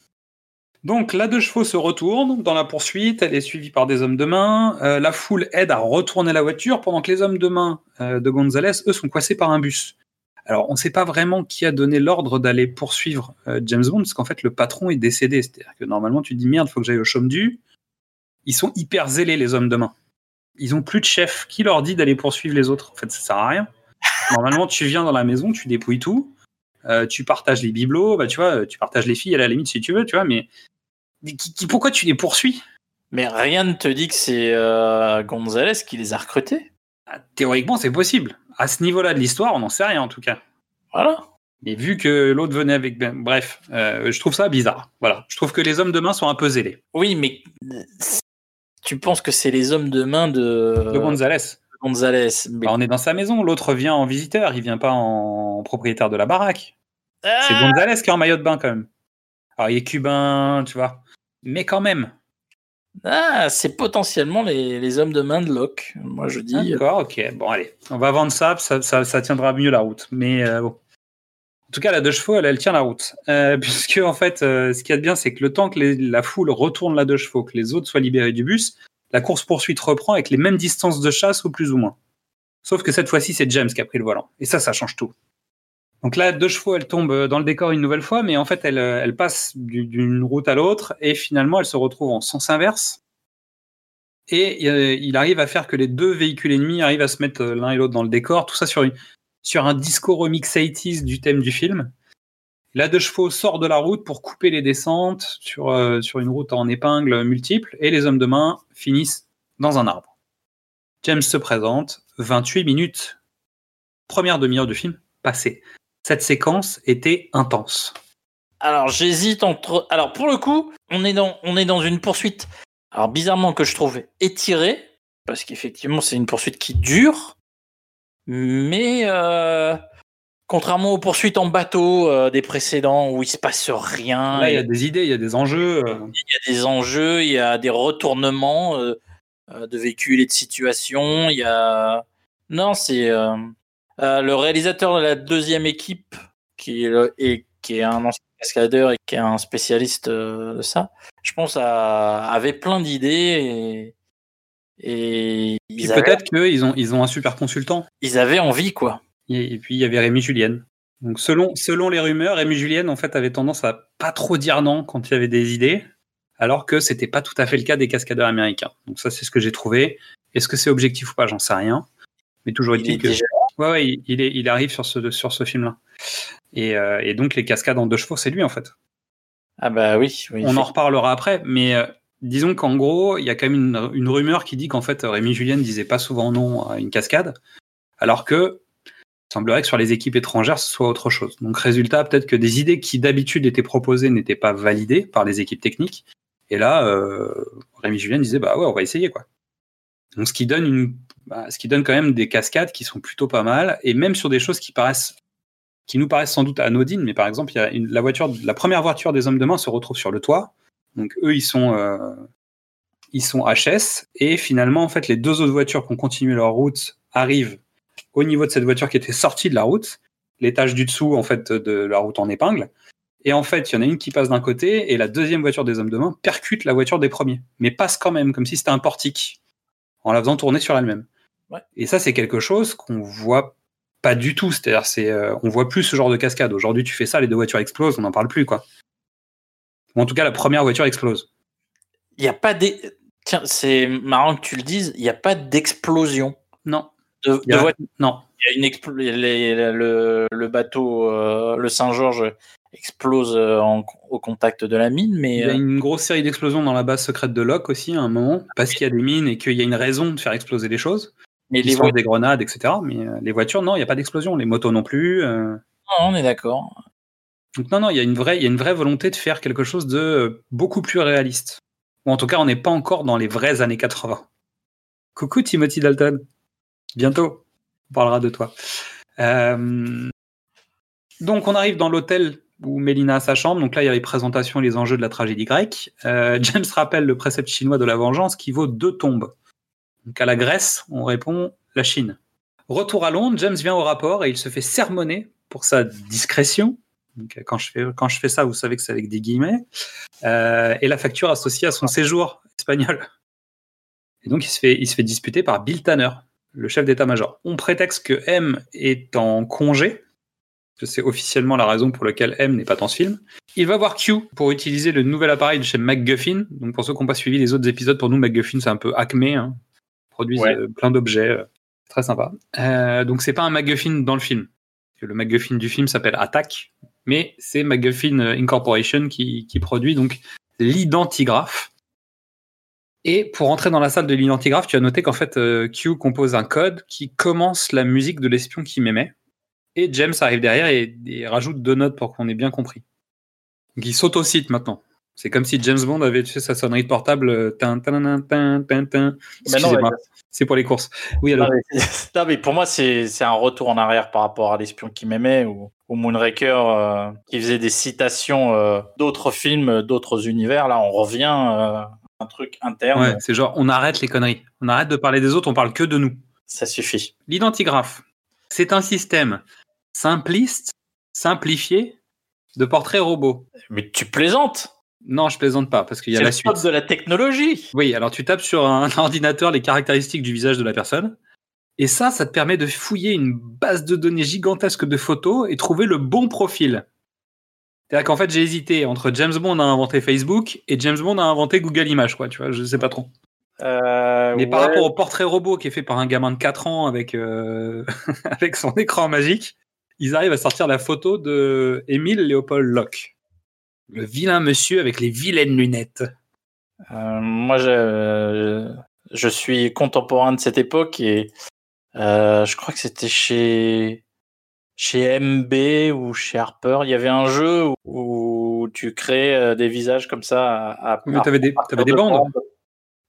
Donc la deux chevaux se retourne dans la poursuite, elle est suivie par des hommes de main. Euh, la foule aide à retourner la voiture pendant que les hommes de main euh, de Gonzalez, eux, sont coincés par un bus. Alors on ne sait pas vraiment qui a donné l'ordre d'aller poursuivre euh, James Bond, parce qu'en fait le patron est décédé. C'est-à-dire que normalement tu dis merde, faut que j'aille au chaume du. Ils sont hyper zélés les hommes de main. Ils ont plus de chef. Qui leur dit d'aller poursuivre les autres? En fait, ça sert à rien. Normalement, tu viens dans la maison, tu dépouilles tout, euh, tu partages les bibelots, bah tu vois, tu partages les filles à la limite si tu veux, tu vois, mais mais qui- qui- pourquoi tu les poursuis? Mais rien ne te dit que c'est euh, Gonzalez qui les a recrutés. Ah, Théoriquement, c'est possible. À ce niveau-là de l'histoire, on n'en sait rien en tout cas. Voilà. Mais vu que l'autre venait avec, ben, bref, euh, je trouve ça bizarre. Voilà, je trouve que les hommes de main sont un peu zélés. Oui, mais euh, tu penses que c'est les hommes de main de, De Gonzalez. Gonzalez. Mais... Bah, on est dans sa maison, l'autre vient en visiteur, il vient pas en propriétaire de la baraque. Ah C'est Gonzalez qui est en maillot de bain quand même. Alors il est cubain, tu vois. Mais quand même. Ah, c'est potentiellement les, les hommes de main de Locke. Moi, je dis. D'accord, ok. Bon, allez. On va vendre ça, ça, ça, ça tiendra mieux la route. Mais euh, bon. En tout cas, la deux chevaux, elle, elle tient la route. Euh, puisque, en fait, euh, ce qu'il y a de bien, c'est que le temps que les- la foule retourne la deux chevaux, que les autres soient libérés du bus, la course-poursuite reprend avec les mêmes distances de chasse ou plus ou moins. Sauf que cette fois-ci, c'est James qui a pris le volant. Et ça, ça change tout. Donc là, deux chevaux, elle tombe dans le décor une nouvelle fois, mais en fait, elle, euh, passe du- d'une route à l'autre et finalement, elle se retrouve en sens inverse. Et euh, il arrive à faire que les deux véhicules ennemis arrivent à se mettre euh, l'un et l'autre dans le décor, tout ça sur, sur un disco remix 80s du thème du film. La deux chevaux sort de la route pour couper les descentes sur, euh, sur une route en épingles multiples et les hommes de main finissent dans un arbre. James se présente, 28 minutes, première demi-heure du film passée. Cette séquence était intense. Alors, j'hésite entre. Alors, pour le coup, on est dans, on est dans une poursuite. Alors, bizarrement, que je trouve étirée, parce qu'effectivement, c'est une poursuite qui dure. Mais, euh, contrairement aux poursuites en bateau euh, des précédents où il se passe rien, Là, il y a des idées, il y a des enjeux. euh, il y a des enjeux, il y a des retournements euh, euh, de véhicules et de situations. Il y a. Non, c'est. euh, euh, le réalisateur de la deuxième équipe, qui est, le- et, qui est un ancien cascadeur et qui est un spécialiste euh, de ça, je pense, avait plein d'idées et, et peut-être qu'ils ont, ils ont un super consultant. ils avaient envie, quoi. Et, et puis il y avait Rémi Julienne. Donc selon, selon les rumeurs, Rémi Julienne en fait avait tendance à pas trop dire non quand il y avait des idées, alors que c'était pas tout à fait le cas des cascadeurs américains. Donc ça c'est ce que j'ai trouvé. Est-ce que c'est objectif ou pas? J'en sais rien. Mais toujours Il est est-il que déjà- ouais, ouais, il, il est, il arrive sur ce, sur ce film-là. Et, euh, et donc les cascades en deux chevaux, c'est lui en fait. Ah bah oui. oui On en reparlera après, mais euh, disons qu'en gros, il y a quand même une, une rumeur qui dit qu'en fait Rémi Julien disait pas souvent non à une cascade, alors que il semblerait que sur les équipes étrangères ce soit autre chose. Donc résultat, peut-être que des idées qui d'habitude étaient proposées n'étaient pas validées par les équipes techniques, et là euh, Rémi Julien disait bah ouais on va essayer quoi. Donc ce qui donne une, bah, ce qui donne quand même des cascades qui sont plutôt pas mal, et même sur des choses qui paraissent qui nous paraissent sans doute anodines, mais par exemple, il y a la voiture, la première voiture des hommes de main se retrouve sur le toit. Donc eux, ils sont, euh, ils sont HS, et finalement, en fait, les deux autres voitures qui ont continué leur route arrive au niveau de cette voiture qui était sortie de la route. L'étage du dessous, en fait, de la route en épingle. Et en fait, il y en a une qui passe d'un côté et la deuxième voiture des hommes de main percute la voiture des premiers, mais passe quand même, comme si c'était un portique, en la faisant tourner sur elle-même. Ouais. Et ça, c'est quelque chose qu'on voit pas du tout. C'est-à-dire, c'est, euh, on voit plus ce genre de cascade. Aujourd'hui, tu fais ça, les deux voitures explosent, on n'en parle plus, quoi. Ou en tout cas, la première voiture explose. Il n'y a pas des. Tiens, c'est marrant que tu le dises. Il n'y a pas d'explosion Non. De, de a- voiture. Non. Il y a une les- le, le bateau, euh, le Saint-Georges, explose euh, en- au contact de la mine, mais Il y a euh, une grosse série d'explosions dans la base secrète de Locke aussi, à un moment, parce qu'il y a des mines et qu'il y a une raison de faire exploser les choses. mais les voitures, des grenades, etc. Mais euh, les voitures, non, il n'y a pas d'explosion. Les motos non plus. euh. on est d'accord. Donc non, non, il y a une vraie, il y a une vraie volonté de faire quelque chose de euh, beaucoup plus réaliste. Ou en tout cas, on n'est pas encore dans les vraies années 80. Coucou Timothy Dalton. Bientôt, on parlera de toi. Euh, Donc on arrive dans l'hôtel où Mélina a sa chambre. Donc là, il y a les présentations et les enjeux de la tragédie grecque. Euh, James rappelle le précepte chinois de la vengeance qui vaut deux tombes. Donc à la Grèce, on répond la Chine. Retour à Londres, James vient au rapport et il se fait sermonner pour sa discrétion. Donc, quand, je fais, quand je fais ça, vous savez que c'est avec des guillemets. Euh, et la facture associée à son séjour espagnol. Et donc il se fait, il se fait disputer par Bill Tanner, le chef d'état-major. On prétexte que M est en congé, que c'est officiellement la raison pour laquelle M n'est pas dans ce film. Il va voir Q pour utiliser le nouvel appareil de chez MacGuffin. Donc pour ceux qui n'ont pas suivi les autres épisodes, pour nous MacGuffin c'est un peu Acme, hein. Ils produisent Ouais. euh, plein d'objets, euh, très sympa. Euh, donc c'est pas un MacGuffin dans le film. Le MacGuffin du film s'appelle Attack, mais c'est MacGuffin euh, Incorporation qui, qui produit donc l'identigraphe. Et pour entrer dans la salle de l'identigraphe, tu as noté qu'en fait, euh, Q compose un code qui commence la musique de l'espion qui m'aimait. Et James arrive derrière et, et rajoute deux notes pour qu'on ait bien compris. Donc il s'auto-cite maintenant. C'est comme si James Bond avait tu sais, sa sonnerie de portable. Excusez-moi, c'est pour les courses. Oui, alors. Non, mais, pour moi, c'est un retour en arrière par rapport à l'espion qui m'aimait ou, ou Moonraker euh, qui faisait des citations euh, d'autres films, d'autres univers. Là, on revient euh, un truc interne. Ouais, c'est genre, on arrête les conneries. On arrête de parler des autres, on parle que de nous. Ça suffit. L'identigraphe, c'est un système simpliste, simplifié, de portraits robots. Mais tu plaisantes Non, je plaisante pas, parce qu'il y a la le suite. de la technologie. Oui, alors tu tapes sur un ordinateur les caractéristiques du visage de la personne, et ça, ça te permet de fouiller une base de données gigantesque de photos et trouver le bon profil. C'est-à-dire qu'en fait, j'ai hésité entre James Bond a inventé Facebook et James Bond a inventé Google Images, quoi, tu vois, je sais pas trop. Euh, Mais par rapport au portrait robot qui est fait par un gamin de 4 ans avec, euh, avec son écran magique, ils arrivent à sortir la photo de Émile Léopold Locke. Le vilain monsieur avec les vilaines lunettes. Euh, moi, je, je suis contemporain de cette époque et je crois que c'était chez chez MB ou chez Harper. Il y avait un jeu où, tu créais euh, des visages comme ça. À, Mais t'avais des, t'avais des de bandes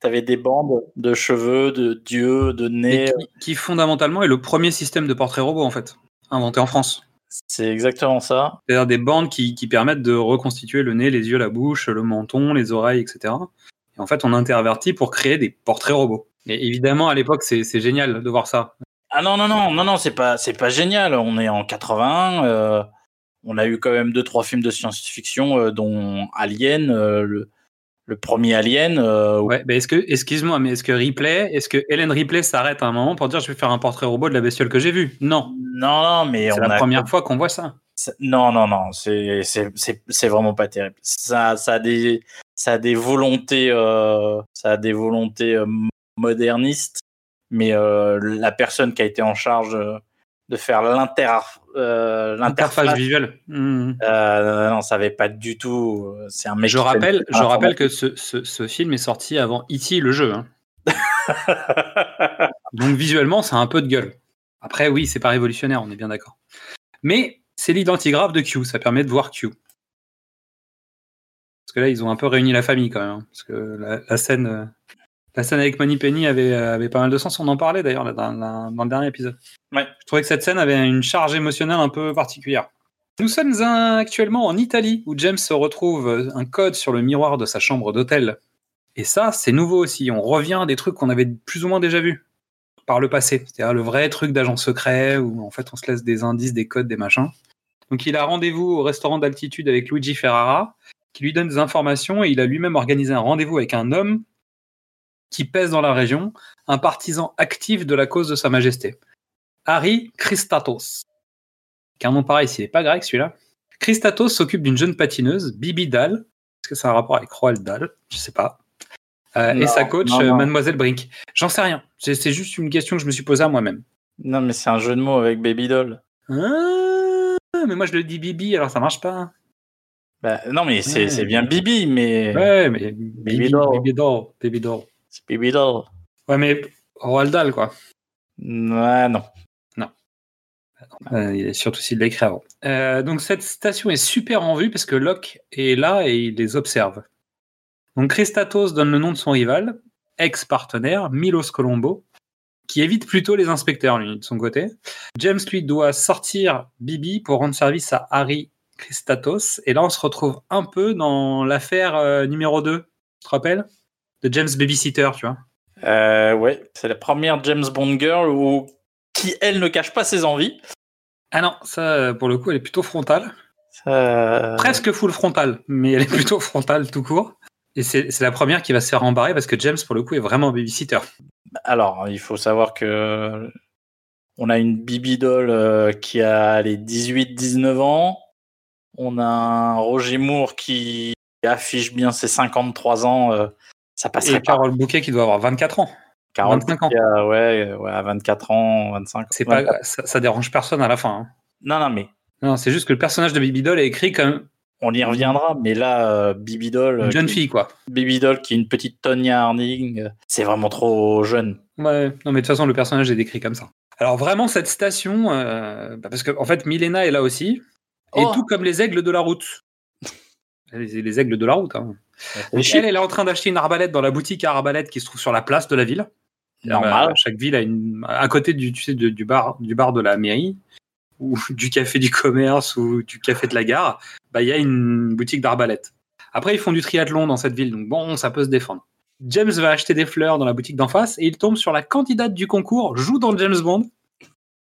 T'avais des bandes de cheveux, de dieux, de nez. qui, qui fondamentalement est le premier système de portrait robot en fait, inventé en France. C'est exactement ça. C'est-à-dire des bandes qui, qui permettent de reconstituer le nez, les yeux, la bouche, le menton, les oreilles, etc. Et en fait, on intervertit pour créer des portraits robots. Et évidemment, à l'époque, c'est génial de voir ça. Ah non non non non non, c'est pas c'est pas génial. On est en 81. euh, on a eu quand même deux trois films de science-fiction, euh, dont Alien, euh, le, le premier Alien. euh, Ouais, mais est-ce que, excuse-moi, mais est-ce que Ripley, est-ce que Helen Ripley s'arrête à un moment pour dire je vais faire un portrait robot de la bestiole que j'ai vue? Non, Non non, mais c'est la a première fois qu'on voit ça. Non, non, non, c'est c'est- c'est- c'est vraiment pas terrible. Ça, ça, a, des, ça a des volontés, ça a des volontés modernistes, mais euh, la personne qui a été en charge euh, de faire l'inter, euh, L'interface visuelle. Euh, non, ça avait pas du tout. C'est un mec. Je rappelle, je rappelle que ce, ce, ce film est sorti avant E.T. le jeu. hein. Donc visuellement, ça a un peu de gueule. Après, oui, c'est pas révolutionnaire, on est bien d'accord. Mais c'est l'identigraphe de Q, ça permet de voir Q. Parce que là, ils ont un peu réuni la famille quand même. hein. Parce que la, la scène, la scène avec Moneypenny avait, euh, avait pas mal de sens. On en parlait d'ailleurs dans, le dernier épisode. Ouais. Je trouvais que cette scène avait une charge émotionnelle un peu particulière. Nous sommes un- actuellement en Italie où James se retrouve euh, un code sur le miroir de sa chambre d'hôtel. Et ça, c'est nouveau aussi. On revient à des trucs qu'on avait plus ou moins déjà vus. par le passé. C'est-à-dire le vrai truc d'agent secret où en fait on se laisse des indices, des codes, des machins. Donc il a rendez-vous au restaurant d'altitude avec Luigi Ferrara, qui lui donne des informations et il a lui-même organisé un rendez-vous avec un homme qui pèse dans la région, un partisan actif de la cause de Sa Majesté. Harry Christatos. Qu'un nom pareil, s'il n'est pas grec celui-là. Christatos s'occupe d'une jeune patineuse, Bibi Dahl. Est-ce que ça a un rapport avec Roald Dahl? Je sais pas. Euh, et Non, sa coach, non, euh, non. Mademoiselle Brink. J'en sais rien. C'est c'est juste une question que je me suis posée à moi-même. Non, mais c'est un jeu de mots avec Baby Doll. Ah, mais moi je le dis Bibi, alors ça marche pas. Bah, non, mais c'est Ouais. c'est bien Bibi, mais Ouais, mais Bibi, doll. Baby doll, Baby doll. C'est Baby Doll. Ouais, mais Roald Dahl, quoi. Ouais, non. Euh, il est surtout s'il l'a écrit avant. Euh, donc cette station est super en vue parce que Locke est là et il les observe. Donc Christatos donne le nom de son rival, ex-partenaire, Milos Colombo, qui évite plutôt les inspecteurs, lui, de son côté. James, lui, doit sortir Bibi pour rendre service à Harry Christatos. Et là, on se retrouve un peu dans l'affaire euh, numéro 2, tu te rappelles? De James Babysitter, tu vois. Euh, ouais, c'est la première James Bond girl où... qui, elle, ne cache pas ses envies. Ah non, ça, euh, pour le coup, elle est plutôt frontale. Euh, presque full frontal, mais elle est plutôt frontale tout court. Et c'est c'est la première qui va se faire embarrer parce que James, pour le coup, est vraiment babysitter. Alors, il faut savoir que on a une Bibi Doll euh, qui a les 18-19 ans. On a un Roger Moore qui affiche bien ses 53 ans. Euh, ça passerait Et pas. Carole Bouquet qui doit avoir 24 ans. 40 25 ans. a- ouais, euh, ouais, à 24 ans, 25 C'est 24. pas, ça, ça dérange personne à la fin. hein. Non, non, mais Non, c'est juste que le personnage de Baby Doll est écrit comme on y reviendra. Mais là, euh, Doll, une euh, jeune qui- fille, quoi. Bibi Doll qui est une petite Tonya Harding, euh, c'est vraiment trop jeune. Ouais, non, mais de toute façon, le personnage est décrit comme ça. Alors, vraiment, cette station, euh, bah, parce que, en fait, Milena est là aussi, et Oh. tout comme les aigles de la route. Les, les aigles de la route, hein. Elle, elle est en train d'acheter une arbalète dans la boutique à arbalète qui se trouve sur la place de la ville. Normal. Euh, chaque ville a une, à côté du, tu sais, de- du bar, du bar de la mairie ou du café du commerce ou du café de la gare, bah il y a une boutique d'arbalète. Après, ils font du triathlon dans cette ville, donc bon, ça peut se défendre. James va acheter des fleurs dans la boutique d'en face et il tombe sur la candidate du concours, joue dans James Bond,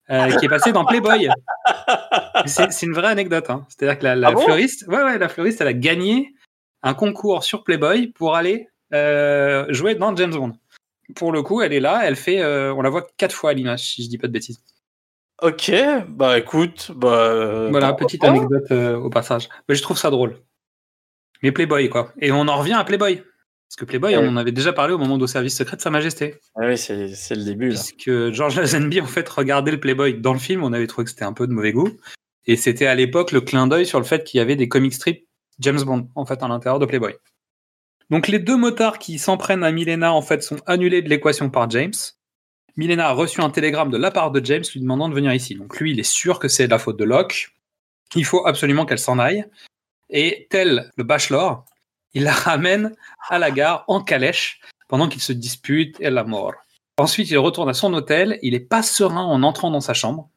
euh, qui est passée dans Playboy. C'est une vraie anecdote. Hein. C'est-à-dire que la, la Ah bon? fleuriste, ouais, ouais, la fleuriste, elle a gagné un concours sur Playboy pour aller euh, jouer dans James Bond. Pour le coup, elle est là, elle fait, euh, on la voit quatre fois à l'image, si je dis pas de bêtises. Ok, bah écoute, bah. voilà, petite anecdote au passage. Mais je trouve ça drôle. Mais Playboy, quoi. Et on en revient à Playboy. Parce que Playboy, Ouais. on en avait déjà parlé au moment de service secret de Sa Majesté. Ah oui, c'est le début là. Puisque George Lazenby, en fait, regardait le Playboy dans le film, on avait trouvé que c'était un peu de mauvais goût. Et c'était à l'époque le clin d'œil sur le fait qu'il y avait des comic strips James Bond, en fait, à l'intérieur de Playboy. Donc les deux motards qui s'en prennent à Milena, en fait, sont annulés de l'équation par James. Milena a reçu un télégramme de la part de James lui demandant de venir ici. Donc lui, il est sûr que c'est de la faute de Locke. Il faut absolument qu'elle s'en aille. Et tel le bachelor, il la ramène à la gare en calèche pendant qu'ils se disputent et la mort. Ensuite, il retourne à son hôtel. Il est pas serein en entrant dans sa chambre.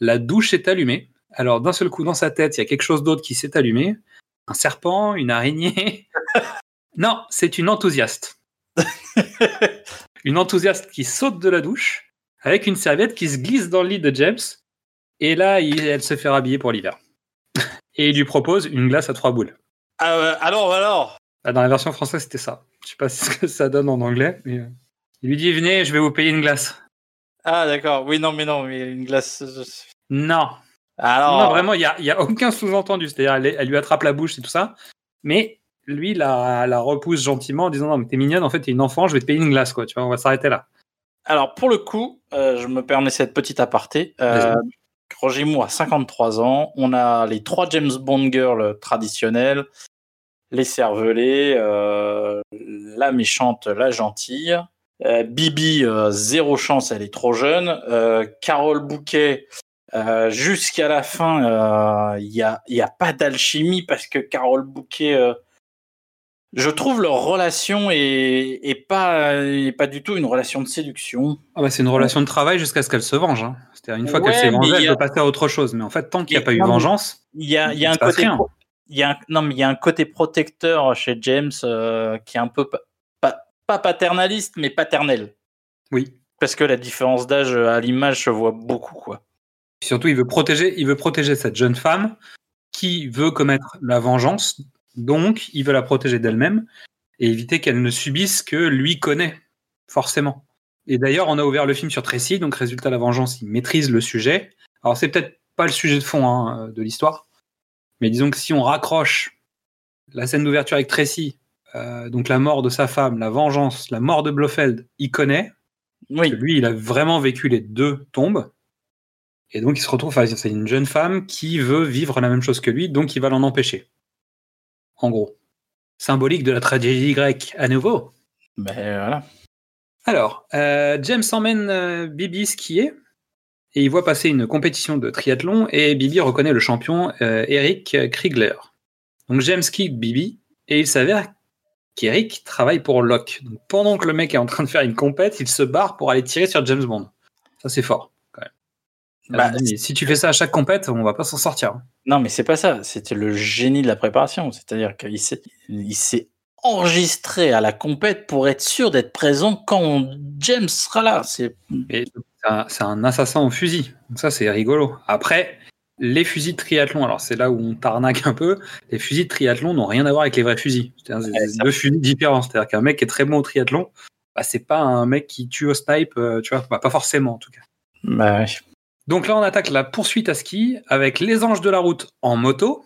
La douche est allumée. Alors, d'un seul coup, dans sa tête, il y a quelque chose d'autre qui s'est allumé. Un serpent, une araignée. non, c'est une enthousiaste. une enthousiaste qui saute de la douche avec une serviette qui se glisse dans le lit de James. Et là, il- elle se fait rhabiller pour l'hiver. Et il lui propose une glace à trois boules. Ah, euh, alors, alors Ah, Dans la version française, c'était ça. Je sais pas ce que ça donne en anglais, mais euh, il lui dit venez, je vais vous payer une glace. Ah, d'accord. Oui, non, mais non, mais une glace. euh, Non, Alors, non, vraiment, il y a, y a aucun sous-entendu. C'est-à-dire, elle, elle lui attrape la bouche et tout ça, mais lui la, la repousse gentiment en disant non, mais t'es mignonne, en fait, t'es une enfant, je vais te payer une glace, quoi. Tu vois, on va s'arrêter là. alors, pour le coup, euh, je me permets cette petite aparté. Euh, Roger Moore a 53 ans. On a les trois James Bond girls traditionnels. Les cervelés, euh, la méchante, la gentille. Euh, Bibi, euh, zéro chance, elle est trop jeune. Euh, Carole Bouquet, euh, jusqu'à la fin, il n'y a, y a pas d'alchimie parce que Carole Bouquet, euh, je trouve leur relation est, est pas, est pas du tout une relation de séduction. Ah bah, c'est une relation de travail jusqu'à ce qu'elle se venge. hein. C'est-à-dire, une fois Ouais, qu'elle s'est vengée, elle peut passer à autre chose. Mais en fait, tant qu'il n'y a pas eu vengeance, Il y a, y a un côté, rien. Il y a un, non mais il y a un côté protecteur chez James euh, qui est un peu pa- pas, pas paternaliste mais paternel. oui. Parce que la différence d'âge à l'image se voit beaucoup, quoi. Surtout, il veut protéger, il veut protéger cette jeune femme qui veut commettre la vengeance. Donc, il veut la protéger d'elle-même et éviter qu'elle ne subisse ce que lui connaît, forcément. Et d'ailleurs, on a ouvert le film sur Tracy, donc résultat, la vengeance, il maîtrise le sujet. Alors, c'est peut-être pas le sujet de fond hein, de l'histoire, mais disons que si on raccroche la scène d'ouverture avec Tracy, euh, donc la mort de sa femme, la vengeance, la mort de Blofeld, il connaît. Oui. Lui, il a vraiment vécu les deux tombes. Et donc, il se retrouve face à une jeune femme qui veut vivre la même chose que lui, donc il va l'en empêcher. En gros. Symbolique de la tragédie grecque, à nouveau. Ben voilà. Alors, euh, James emmène euh, Bibi skier et il voit passer une compétition de triathlon et Bibi reconnaît le champion euh, Eric Kriegler. Donc James quitte Bibi et il s'avère qu'Eric travaille pour Locke. Donc, pendant que le mec est en train de faire une compète, il se barre pour aller tirer sur James Bond. Ça c'est fort quand même. Bah, Alors, mais si tu fais ça à chaque compète, on va pas s'en sortir. hein. Non, mais c'est pas ça. C'était le génie de la préparation. C'est-à-dire qu'il s'est, enregistré à la compète pour être sûr d'être présent quand James sera là. C'est c'est un- assassin au fusil. Donc ça, c'est rigolo. Après, les fusils de triathlon, alors c'est là où on tarnaque un peu, les fusils de triathlon n'ont rien à voir avec les vrais fusils. C'est deux fusils différents. C'est-à-dire qu'un mec qui est très bon au triathlon, bah, c'est pas un mec qui tue au snipe, euh, tu vois, bah, pas forcément en tout cas. bah, ouais. Donc là, on attaque la poursuite à ski avec les anges de la route en moto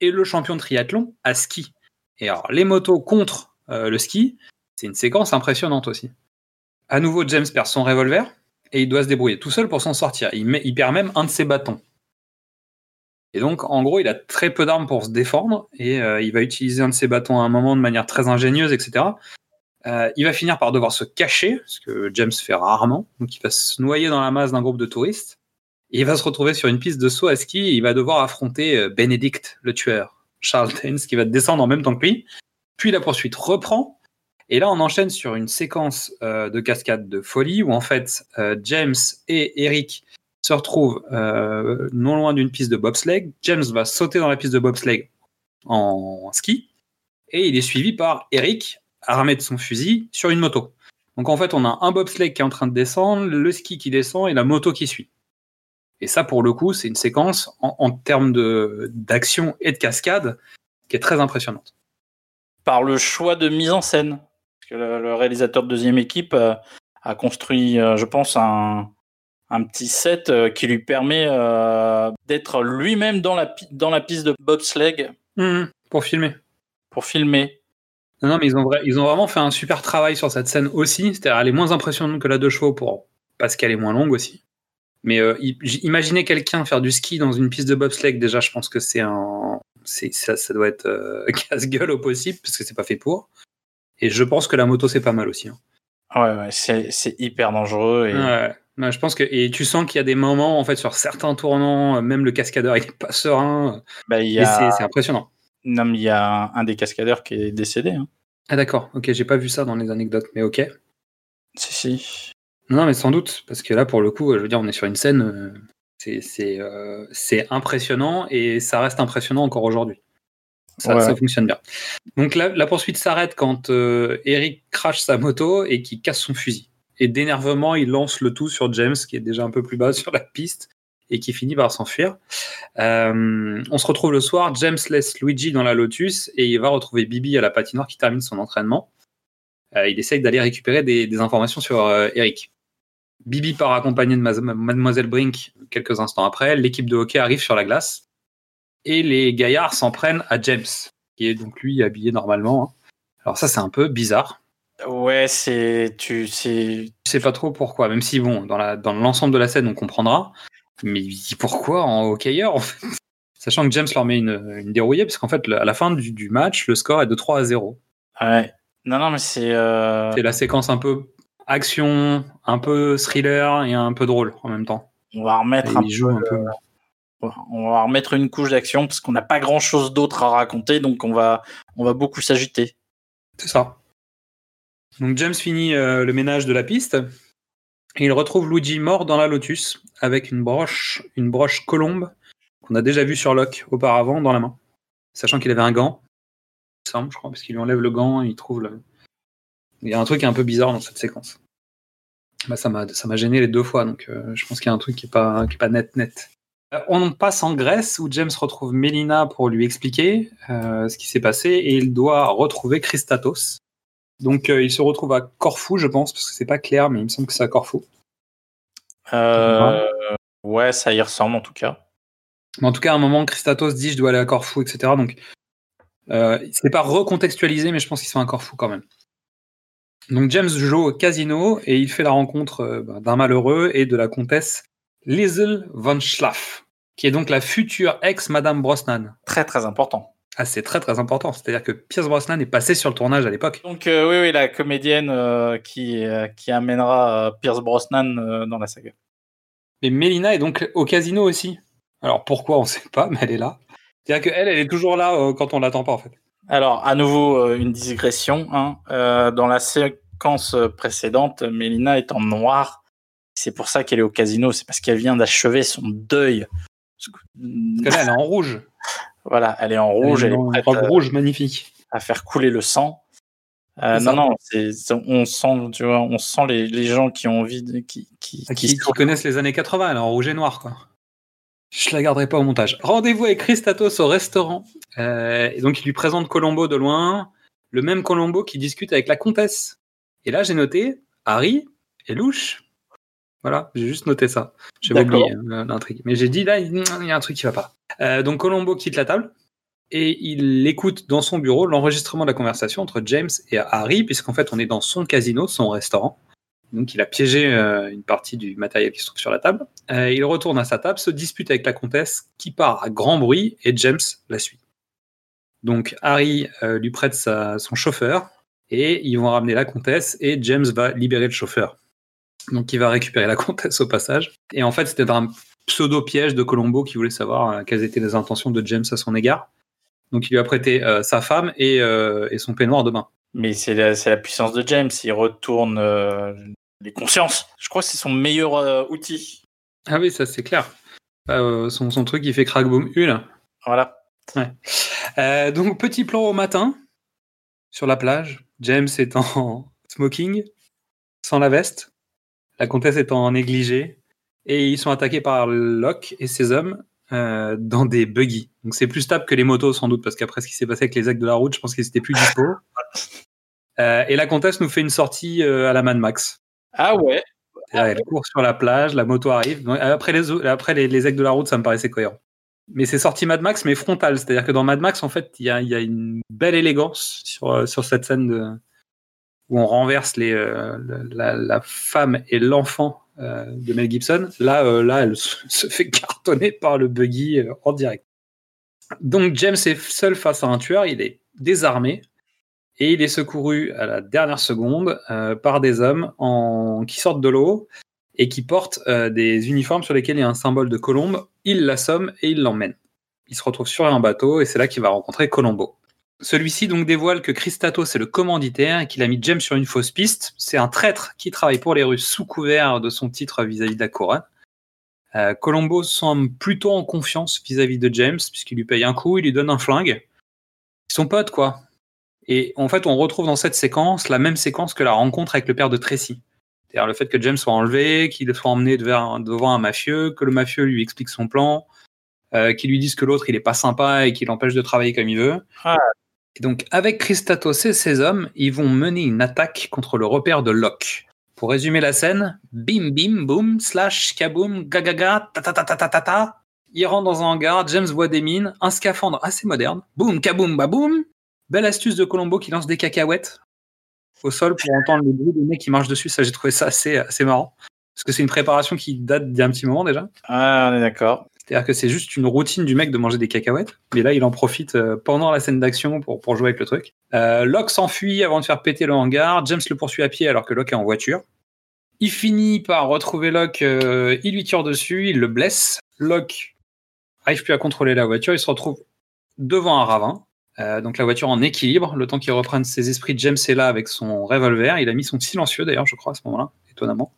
et le champion de triathlon à ski. Et alors, les motos contre euh, le ski, c'est une séquence impressionnante aussi. À nouveau, James perd son revolver et il doit se débrouiller tout seul pour s'en sortir. Il, met- il perd même un de ses bâtons. Et donc, en gros, il a très peu d'armes pour se défendre et euh, il va utiliser un de ses bâtons à un moment de manière très ingénieuse, etc. Euh, il va finir par devoir se cacher, ce que James fait rarement. Donc, il va se noyer dans la masse d'un groupe de touristes. Et il va se retrouver sur une piste de saut à ski il va devoir affronter euh, Benedict, le tueur, Charles Dance, qui va descendre en même temps que lui. Puis la poursuite reprend. Et là, on enchaîne sur une séquence euh, de cascade de folie où en fait euh, James et Eric se retrouvent euh, non loin d'une piste de bobsleigh. James va sauter dans la piste de bobsleigh en ski et il est suivi par Eric armé de son fusil sur une moto. Donc en fait, on a un bobsleigh qui est en train de descendre, le ski qui descend et la moto qui suit. Et ça, pour le coup, c'est une séquence en, en termes d'action et de cascade qui est très impressionnante. Par le choix de mise en scène. Que le, le réalisateur de deuxième équipe euh, a construit, euh, je pense, un, un petit set euh, qui lui permet d'être lui-même dans la, pi- dans la piste de bobsleigh pour filmer. pour filmer. Non, non, mais ils ont, vra- ils ont vraiment fait un super travail sur cette scène aussi. C'est-à-dire, elle est moins impressionnante que la de chevaux pour, parce qu'elle est moins longue aussi. Mais euh, i- j- imaginez quelqu'un faire du ski dans une piste de bobsleigh, déjà, je pense que c'est un. Ça, ça doit être euh, casse-gueule au possible, parce que c'est pas fait pour. Et je pense que la moto, c'est pas mal aussi. hein. Ouais, ouais, c'est hyper dangereux. Et... Ouais. Ouais, je pense que. Et tu sens qu'il y a des moments, en fait, sur certains tournants, euh, même le cascadeur, il est pas serein. Bah, a, c'est impressionnant. non, mais il y a un des cascadeurs qui est décédé. Hein. Ah, d'accord. Ok, j'ai pas vu ça dans les anecdotes, mais ok. Si, si. Non, mais sans doute, parce que là, pour le coup, je veux dire, on est sur une scène, euh, c'est euh, c'est impressionnant et ça reste impressionnant encore aujourd'hui. Ça, ça fonctionne bien. Donc la, la poursuite s'arrête quand euh, Eric crache sa moto et qu'il casse son fusil. Et d'énervement, il lance le tout sur James, qui est déjà un peu plus bas sur la piste et qui finit par s'enfuir. Euh, on se retrouve le soir, James laisse Luigi dans la Lotus et il va retrouver Bibi à la patinoire qui termine son entraînement. Euh, il essaye d'aller récupérer des, des informations sur euh, Eric. Bibi part accompagné de Mademoiselle Brink quelques instants après. L'équipe de hockey arrive sur la glace et les gaillards s'en prennent à James, qui est donc lui habillé normalement. hein. Alors ça, c'est un peu bizarre. Ouais, c'est. Tu c'est. Je sais pas trop pourquoi, même si bon, dans la dans l'ensemble de la scène, on comprendra. Mais pourquoi en hockeyeur en fait? Sachant que James leur met une, une dérouillée, parce qu'en fait, à la fin du, du match, le score est de 3 à 0. Ouais. Non, non, mais c'est. euh, C'est la séquence un peu action, un peu thriller et un peu drôle en même temps. On va remettre Et un il joue un peu. On va remettre une couche d'action parce qu'on n'a pas grand chose d'autre à raconter, donc on va, on va beaucoup s'agiter. C'est ça. Donc James finit euh, le ménage de la piste et il retrouve Luigi mort dans la Lotus avec une broche, une broche colombe qu'on a déjà vue sur Locke auparavant dans la main, sachant qu'il avait un gant. Il semble, je crois, parce qu'il lui enlève le gant et il trouve le. Il y a un truc un peu bizarre dans cette séquence. Bah, ça m'a gêné les deux fois, donc euh, je pense qu'il y a un truc qui est pas pas net net. Euh, on passe en Grèce où James retrouve Mélina pour lui expliquer euh, ce qui s'est passé et il doit retrouver Christatos. Donc euh, il se retrouve à Corfou, je pense, parce que c'est pas clair, mais il me semble que c'est à Corfou. Euh, ouais, ça y ressemble en tout cas. Mais en tout cas, à un moment, Christatos dit je dois aller à Corfou, etc. Donc c'est pas recontextualisé, mais je pense qu'ils sont à Corfou quand même. Donc James joue au casino et il fait la rencontre bah, d'un malheureux et de la comtesse Liesel von Schlaff, qui est donc la future ex-Madame Brosnan. Très très important. Ah, c'est très très important. C'est-à-dire que Pierce Brosnan est passé sur le tournage à l'époque. Donc euh, oui, oui, la comédienne euh, qui, euh, qui amènera euh, Pierce Brosnan euh, dans la saga. Et Mélina est donc au casino aussi. Alors pourquoi, on sait pas, mais elle est là. C'est-à-dire qu'elle, elle est toujours là euh, quand on l'attend pas en fait. Alors, à nouveau, euh, une digression. Hein. Euh, dans la séquence précédente, Mélina est en noir. C'est pour ça qu'elle est au casino. C'est parce qu'elle vient d'achever son deuil. Parce que- là, elle est en rouge. Voilà, elle est en rouge. Elle, Elle est prête robe euh, rouge magnifique. à faire couler le sang. Euh, non, non, c'est, on sent, tu vois, on sent les, les gens qui ont envie, de, qui, qui, qui Qui, se- qui connaissent les années 80, elle est en rouge et noir, quoi. Je la garderai pas au montage. Rendez-vous avec Christatos au restaurant. Euh, et donc, il lui présente Colombo de loin, le même Colombo qui discute avec la comtesse. Et là, j'ai noté Harry et louche. Voilà, j'ai juste noté ça. D'accord. oublié hein, l'intrigue. Mais j'ai dit là, il y a un truc qui va pas. Euh, donc, Colombo quitte la table et il écoute dans son bureau l'enregistrement de la conversation entre James et Harry, puisqu'en fait, on est dans son casino, son restaurant. Donc, il a piégé euh, une partie du matériel qui se trouve sur la table. Euh, il retourne à sa table, se dispute avec la comtesse, qui part à grand bruit, et James la suit. Donc, Harry lui prête sa- son chauffeur, et ils vont ramener la comtesse, et James va libérer le chauffeur. Donc, il va récupérer la comtesse au passage. Et en fait, c'était un pseudo-piège de Colombo qui voulait savoir euh, quelles étaient les intentions de James à son égard. Donc, il lui a prêté euh, sa femme et, euh, et son peignoir de bain. Mais c'est la, puissance de James. Il retourne les consciences. Je crois que c'est son meilleur outil. Ah oui, ça c'est clair. Euh, son, son truc, il fait crack boom hule. Voilà. Donc, petit plan au matin, sur la plage. James est en smoking, sans la veste. La comtesse est en négligé. Et ils sont attaqués par Locke et ses hommes euh, dans des buggy. Donc, c'est plus stable que les motos, sans doute, parce qu'après ce qui s'est passé avec les actes de la route, je pense qu'ils étaient plus dispo. Euh, et la comtesse nous fait une sortie euh, à la Mad Max. Ah ouais. Elle court sur la plage, la moto arrive. Donc, Après les, après les, de la route, ça me paraissait cohérent. Mais c'est sorti Mad Max, mais frontal. C'est-à-dire que dans Mad Max, en fait, il y a, y a une belle élégance sur, euh, sur cette scène de, où on renverse euh, la, femme et l'enfant euh, de Mel Gibson. Là, euh, là, elle se, fait cartonner par le buggy en direct. Donc James est seul face à un tueur. Il est désarmé. Et il est secouru à la dernière seconde par des hommes qui sortent de l'eau et qui portent des uniformes sur lesquels il y a un symbole de colombe. Il l'assomme et il l'emmène. Il se retrouve sur un bateau et c'est là qu'il va rencontrer Colombo. Celui-ci donc dévoile que Christatos est le commanditaire et qu'il a mis James sur une fausse piste. C'est un traître qui travaille pour les Russes sous couvert de son titre vis-à-vis de la. Euh, Colombo semble plutôt en confiance vis-à-vis de James puisqu'il lui paye un coup, il lui donne un flingue. Ils sont potes quoi. Et en fait, on retrouve dans cette séquence la même séquence que la rencontre avec le père de Tracy. C'est-à-dire le fait que James soit enlevé, qu'il soit emmené devant, devant un mafieux, que le mafieux lui explique son plan, euh, qu'il lui dise que l'autre il est pas sympa et qu'il l'empêche de travailler comme il veut. Ah. Donc avec Christatos et ses hommes, ils vont mener une attaque contre le repère de Locke. Pour résumer la scène, bim bim boum slash kaboom gagaga ta ta ta ta ta ta ta. Il rentre dans un hangar, James voit des mines, un scaphandre assez moderne, boum kaboum baboum. Belle astuce de Colombo qui lance des cacahuètes au sol pour entendre le bruit des mecs qui marchent dessus. Ça, j'ai trouvé ça assez, assez marrant. Parce que c'est une préparation qui date d'il y a un petit moment déjà. Ah, on est d'accord. C'est-à-dire que c'est juste une routine du mec de manger des cacahuètes. Mais là, il en profite euh, pendant la scène d'action pour, pour jouer avec le truc. Euh, Locke s'enfuit avant de faire péter le hangar. James le poursuit à pied alors que Locke est en voiture. Il finit par retrouver Locke. euh, il lui tire dessus. Il le blesse. Locke arrive plus à contrôler la voiture. Il se retrouve devant un ravin. Donc la voiture en équilibre, le temps qu'il reprenne ses esprits, James est là avec son revolver. Il a mis son silencieux d'ailleurs, je crois, à ce moment-là, étonnamment.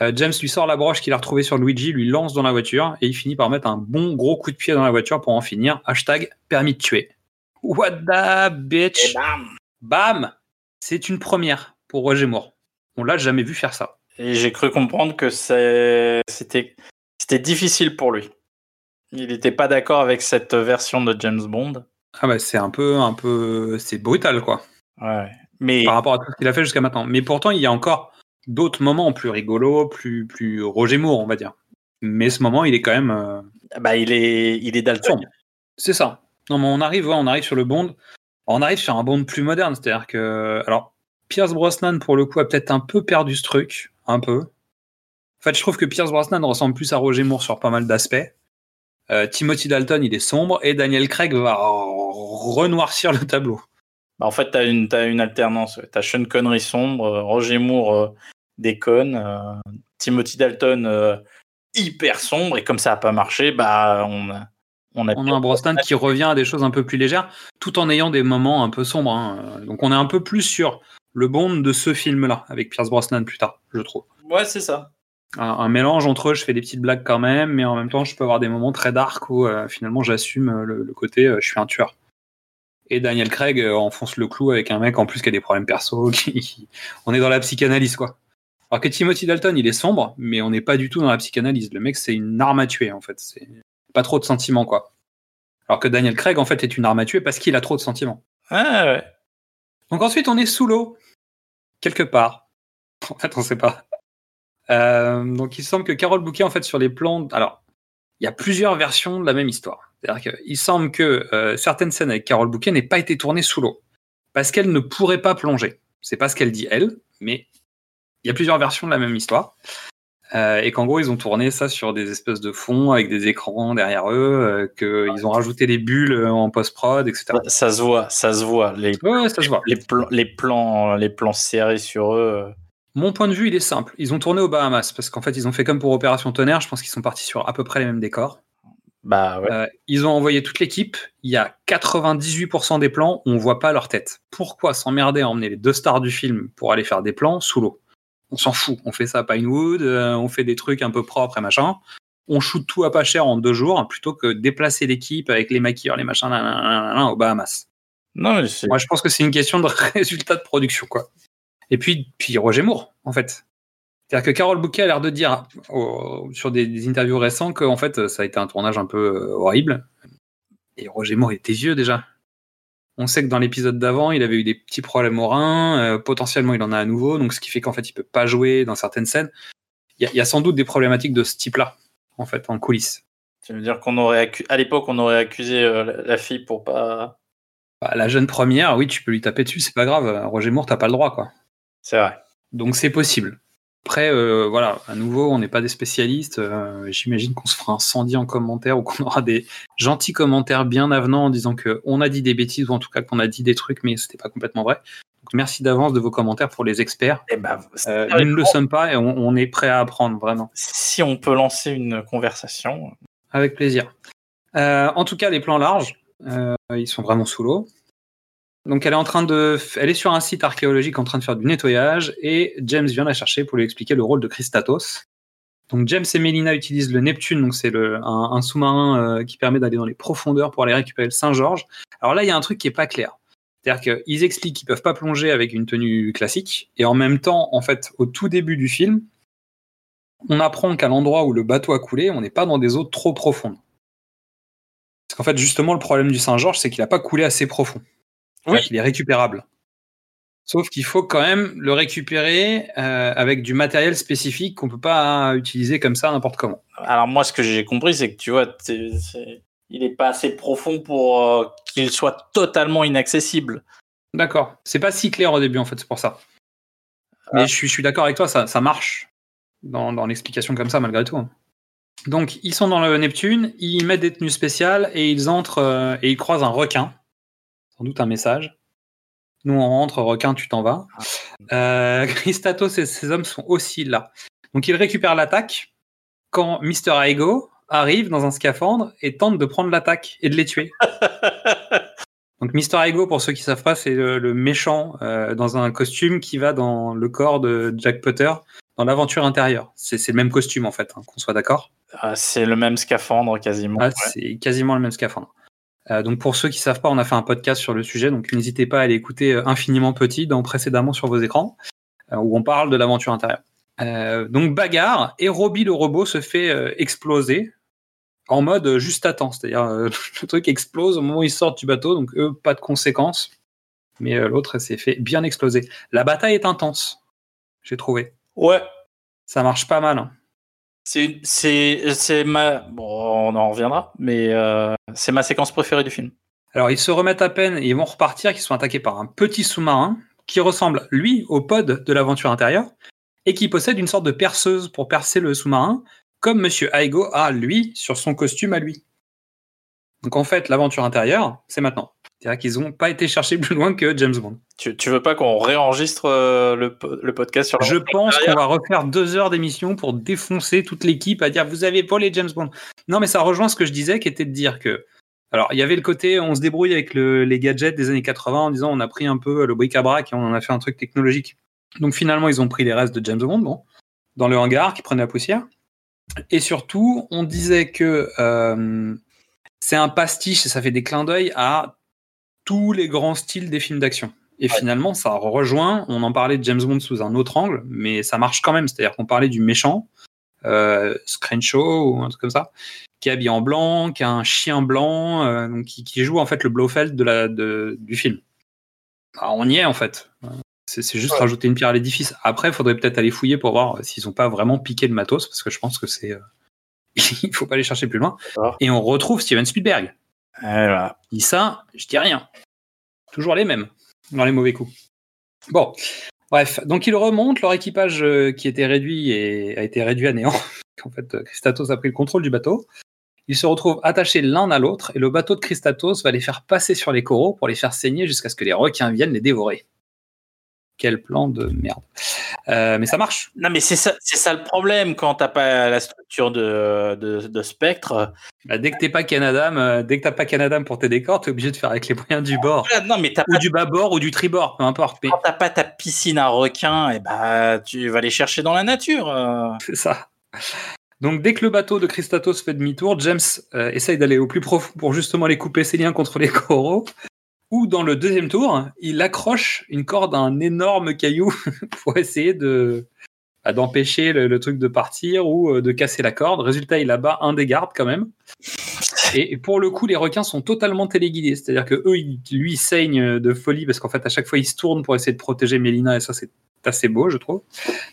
Euh, James lui sort la broche qu'il a retrouvée sur Luigi, lui lance dans la voiture et il finit par mettre un bon gros coup de pied dans la voiture pour en finir. Hashtag permis de tuer. What the bitch? Et bam Bam C'est une première pour Roger Moore. On l'a jamais vu faire ça. Et j'ai cru comprendre que c'était difficile pour lui. Il n'était pas d'accord avec cette version de James Bond. Ah bah c'est un peu, un peu, c'est brutal quoi, Ouais. Mais par rapport à tout ce qu'il a fait jusqu'à maintenant. Mais pourtant, il y a encore d'autres moments plus rigolos, plus, plus Roger Moore, on va dire. Mais ce moment, il est quand même. euh, bah, il est il est daltonien. C'est ça. Non, mais on arrive, ouais, on arrive sur le Bond. On arrive sur un Bond plus moderne, c'est-à-dire que, alors, Pierce Brosnan pour le coup a peut-être un peu perdu ce truc, un peu. En fait, je trouve que Pierce Brosnan ressemble plus à Roger Moore sur pas mal d'aspects. Euh, Timothy Dalton, il est sombre, et Daniel Craig va renoircir le tableau. Bah, en fait, tu as une, t'as une alternance. Tu as Sean Connery sombre, euh, Roger Moore déconne, euh, Timothy Dalton euh, hyper sombre, et comme ça n'a pas marché, bah, on a, on a, On a un Brosnan qui revient à des choses un peu plus légères, tout en ayant des moments un peu sombres. hein. Donc, on est un peu plus sur le Bond de ce film-là, avec Pierce Brosnan plus tard, je trouve. Ouais, c'est ça. un, un mélange entre eux, je fais des petites blagues quand même, mais en même temps, je peux avoir des moments très dark où euh, finalement j'assume le, le côté euh, je suis un tueur. Et Daniel Craig enfonce le clou avec un mec en plus qui a des problèmes perso. Qui- On est dans la psychanalyse, quoi. Alors que Timothy Dalton, il est sombre, mais on n'est pas du tout dans la psychanalyse. Le mec, c'est une arme à tuer, en fait. C'est pas trop de sentiments, quoi. Alors que Daniel Craig, en fait, est une arme à tuer parce qu'il a trop de sentiments. Ah, ouais. Donc ensuite, on est sous l'eau, quelque part. En fait, on sait pas. Euh, donc il semble que Carole Bouquet, en fait, sur les plans, alors il y a plusieurs versions de la même histoire. C'est-à-dire qu'il semble que euh, certaines scènes avec Carole Bouquet n'aient pas été tournées sous l'eau parce qu'elle ne pourrait pas plonger. C'est pas ce qu'elle dit elle, mais il y a plusieurs versions de la même histoire. Euh, et qu'en gros, ils ont tourné ça sur des espèces de fonds avec des écrans derrière eux, euh, qu'ils ont rajouté des bulles euh, en post-prod, etc. Ça se voit, ça se voit. Les, Ouais, ça se voit. les, plans, les, plans, les plans serrés sur eux. Mon point de vue, il est simple. Ils ont tourné aux Bahamas parce qu'en fait, ils ont fait comme pour Opération Tonnerre. Je pense qu'ils sont partis sur à peu près les mêmes décors. Bah ouais. Euh, ils ont envoyé toute l'équipe. Il y a 98% des plans où on voit pas leur tête. Pourquoi s'emmerder à emmener les deux stars du film pour aller faire des plans sous l'eau? On s'en fout. On fait ça à Pinewood, euh, on fait des trucs un peu propres et machin. On shoot tout à pas cher en deux jours plutôt que déplacer l'équipe avec les maquilleurs, les machins, nanana, aux Bahamas. Non, Moi, je pense que c'est une question de résultat de production, quoi. Et puis, puis Roger Moore, en fait. C'est-à-dire que Carole Bouquet a l'air de dire oh, sur des, des interviews récentes qu'en fait, ça a été un tournage un peu euh, horrible. Et Roger Moore était vieux déjà. On sait que dans l'épisode d'avant, il avait eu des petits problèmes au rein. euh, potentiellement, il en a à nouveau. Donc, ce qui fait qu'en fait, il peut pas jouer dans certaines scènes. Il y, a- il y a sans doute des problématiques de ce type-là, en fait, en coulisses. Ça veut dire qu'on aurait accu- à l'époque on aurait accusé euh, la, la fille pour pas. Bah, la jeune première, oui, tu peux lui taper dessus, c'est pas grave. Roger Moore, t'as pas le droit, quoi. C'est vrai. Donc c'est possible. Après, euh, voilà, à nouveau, on n'est pas des spécialistes. euh, J'imagine qu'on se fera incendier en commentaire ou qu'on aura des gentils commentaires bien avenants en disant que on a dit des bêtises ou en tout cas qu'on a dit des trucs, mais c'était pas complètement vrai. Donc merci d'avance de vos commentaires pour les experts. Et bah, Euh, nous ne le sommes pas et on, on est prêt à apprendre vraiment. si on peut lancer une conversation. Avec plaisir. En tout cas, les plans larges, ils sont vraiment sous l'eau. Donc elle est en train de, elle est sur un site archéologique en train de faire du nettoyage et James vient la chercher pour lui expliquer le rôle de Christatos. Donc James et Melina utilisent le Neptune, donc c'est un sous-marin euh, qui permet d'aller dans les profondeurs pour aller récupérer le Saint-Georges. Alors là, il y a un truc qui est pas clair. C'est-à-dire qu'ils expliquent qu'ils peuvent pas plonger avec une tenue classique et en même temps, en fait, au tout début du film, on apprend qu'à l'endroit où le bateau a coulé, on n'est pas dans des eaux trop profondes. Parce qu'en fait, justement, le problème du Saint-Georges, c'est qu'il n'a pas coulé assez profond. Oui. Il est récupérable. Sauf qu'il faut quand même le récupérer euh, avec du matériel spécifique qu'on peut pas utiliser comme ça n'importe comment. Alors moi, ce que j'ai compris, c'est que tu vois, t'es- c'est- il est pas assez profond pour euh, qu'il soit totalement inaccessible. D'accord. C'est pas si clair au début, en fait, c'est pour ça. Mais je suis, je suis d'accord avec toi, ça, ça marche dans, dans l'explication comme ça, malgré tout. Donc, ils sont dans le Neptune, ils mettent des tenues spéciales et ils entrent euh, et ils croisent un requin. Sans doute un message. Nous, on rentre, requin, tu t'en vas. Euh, Christatos et ses hommes sont aussi là. Donc, ils récupèrent l'attaque quand Mr. Aigo arrive dans un scaphandre et tente de prendre l'attaque et de les tuer. Donc Mr. Ego, pour ceux qui savent pas, c'est le, le méchant euh, dans un costume qui va dans le corps de Jack Potter dans l'aventure intérieure. C'est c'est le même costume en fait, hein, qu'on soit d'accord. Ah, c'est le même scaphandre quasiment. Ah, ouais. C'est quasiment le même scaphandre. Euh, donc pour ceux qui savent pas, on a fait un podcast sur le sujet, donc n'hésitez pas à aller écouter euh, Infiniment Petit dans précédemment sur vos écrans, euh, où on parle de l'aventure intérieure. Euh, donc bagarre et Robbie le robot se fait exploser en mode juste à temps, c'est-à-dire le truc explose au moment où ils sortent du bateau, donc eux pas de conséquences, mais l'autre s'est fait bien exploser. La bataille est intense, j'ai trouvé. Ouais. Ça marche pas mal. hein. C'est, ma. Bon, on en reviendra, mais euh, c'est ma séquence préférée du film. Alors ils se remettent à peine et ils vont repartir, qu'ils sont attaqués par un petit sous-marin qui ressemble, lui, au pod de l'aventure intérieure et qui possède une sorte de perceuse pour percer le sous-marin, comme Monsieur Aigo a, lui, sur son costume à lui. Donc en fait, l'aventure intérieure, c'est maintenant. C'est-à-dire qu'ils n'ont pas été chercher plus loin que James Bond. Tu, tu veux pas qu'on réenregistre euh, le, po- le podcast sur Je pense qu'on va refaire deux heures d'émission pour défoncer toute l'équipe à dire vous avez volé James Bond. Non, mais ça rejoint ce que je disais, qui était de dire que. Alors, il y avait le côté, on se débrouille avec le- les gadgets des années 80 en disant on a pris un peu le bric-à-brac et on en a fait un truc technologique. Donc finalement, ils ont pris les restes de James Bond, bon, dans le hangar qui prenait la poussière. Et surtout, on disait que euh, c'est un pastiche et ça fait des clins d'œil à tous les grands styles des films d'action. Et finalement, ça rejoint, on en parlait de James Bond sous un autre angle, mais ça marche quand même. C'est-à-dire qu'on parlait du méchant, euh, Screnshaw ou un truc comme ça, qui est habillé en blanc, qui a un chien blanc, euh, donc qui, qui joue en fait le Blofeld de la, de, du film. Alors, on y est en fait. C'est c'est juste Ouais. rajouter une pierre à l'édifice. Après, il faudrait peut-être aller fouiller pour voir s'ils n'ont pas vraiment piqué le matos, parce que je pense que c'est. euh, il faut pas aller chercher plus loin. D'accord. Et on retrouve Steven Spielberg. Et voilà. Dit ça, je dis rien. Toujours les mêmes, dans les mauvais coups. Bon, bref, donc ils remontent, leur équipage euh, qui était réduit et a été réduit à néant. en fait, euh, Christatos a pris le contrôle du bateau. Ils se retrouvent attachés l'un à l'autre et le bateau de Christatos va les faire passer sur les coraux pour les faire saigner jusqu'à ce que les requins viennent les dévorer. Quel plan de merde. Euh, mais ça marche. Non, mais c'est ça, c'est ça le problème quand t'as pas la structure de, de, de spectre. Bah, dès que t'es pas Canadam, euh, dès que t'as pas Canadam pour tes décors, t'es obligé de faire avec les moyens du bord. Voilà, non, mais t'as Ou pas, du bâbord ou du tribord, peu importe. Mais quand t'as pas ta piscine à requins, et bah, tu vas les chercher dans la nature. euh. C'est ça. Donc dès que le bateau de Christatos fait demi-tour, James euh, essaye d'aller au plus profond pour justement les couper ses liens contre les coraux. Ou dans le deuxième tour, il accroche une corde à un énorme caillou pour essayer de bah, d'empêcher le, truc de partir ou euh, de casser la corde. Résultat, il abat un des gardes quand même. Et, pour le coup, les requins sont totalement téléguidés. C'est-à-dire que eux, lui, saignent de folie parce qu'en fait, à chaque fois, ils se tournent pour essayer de protéger Mélina et ça, c'est assez beau, je trouve,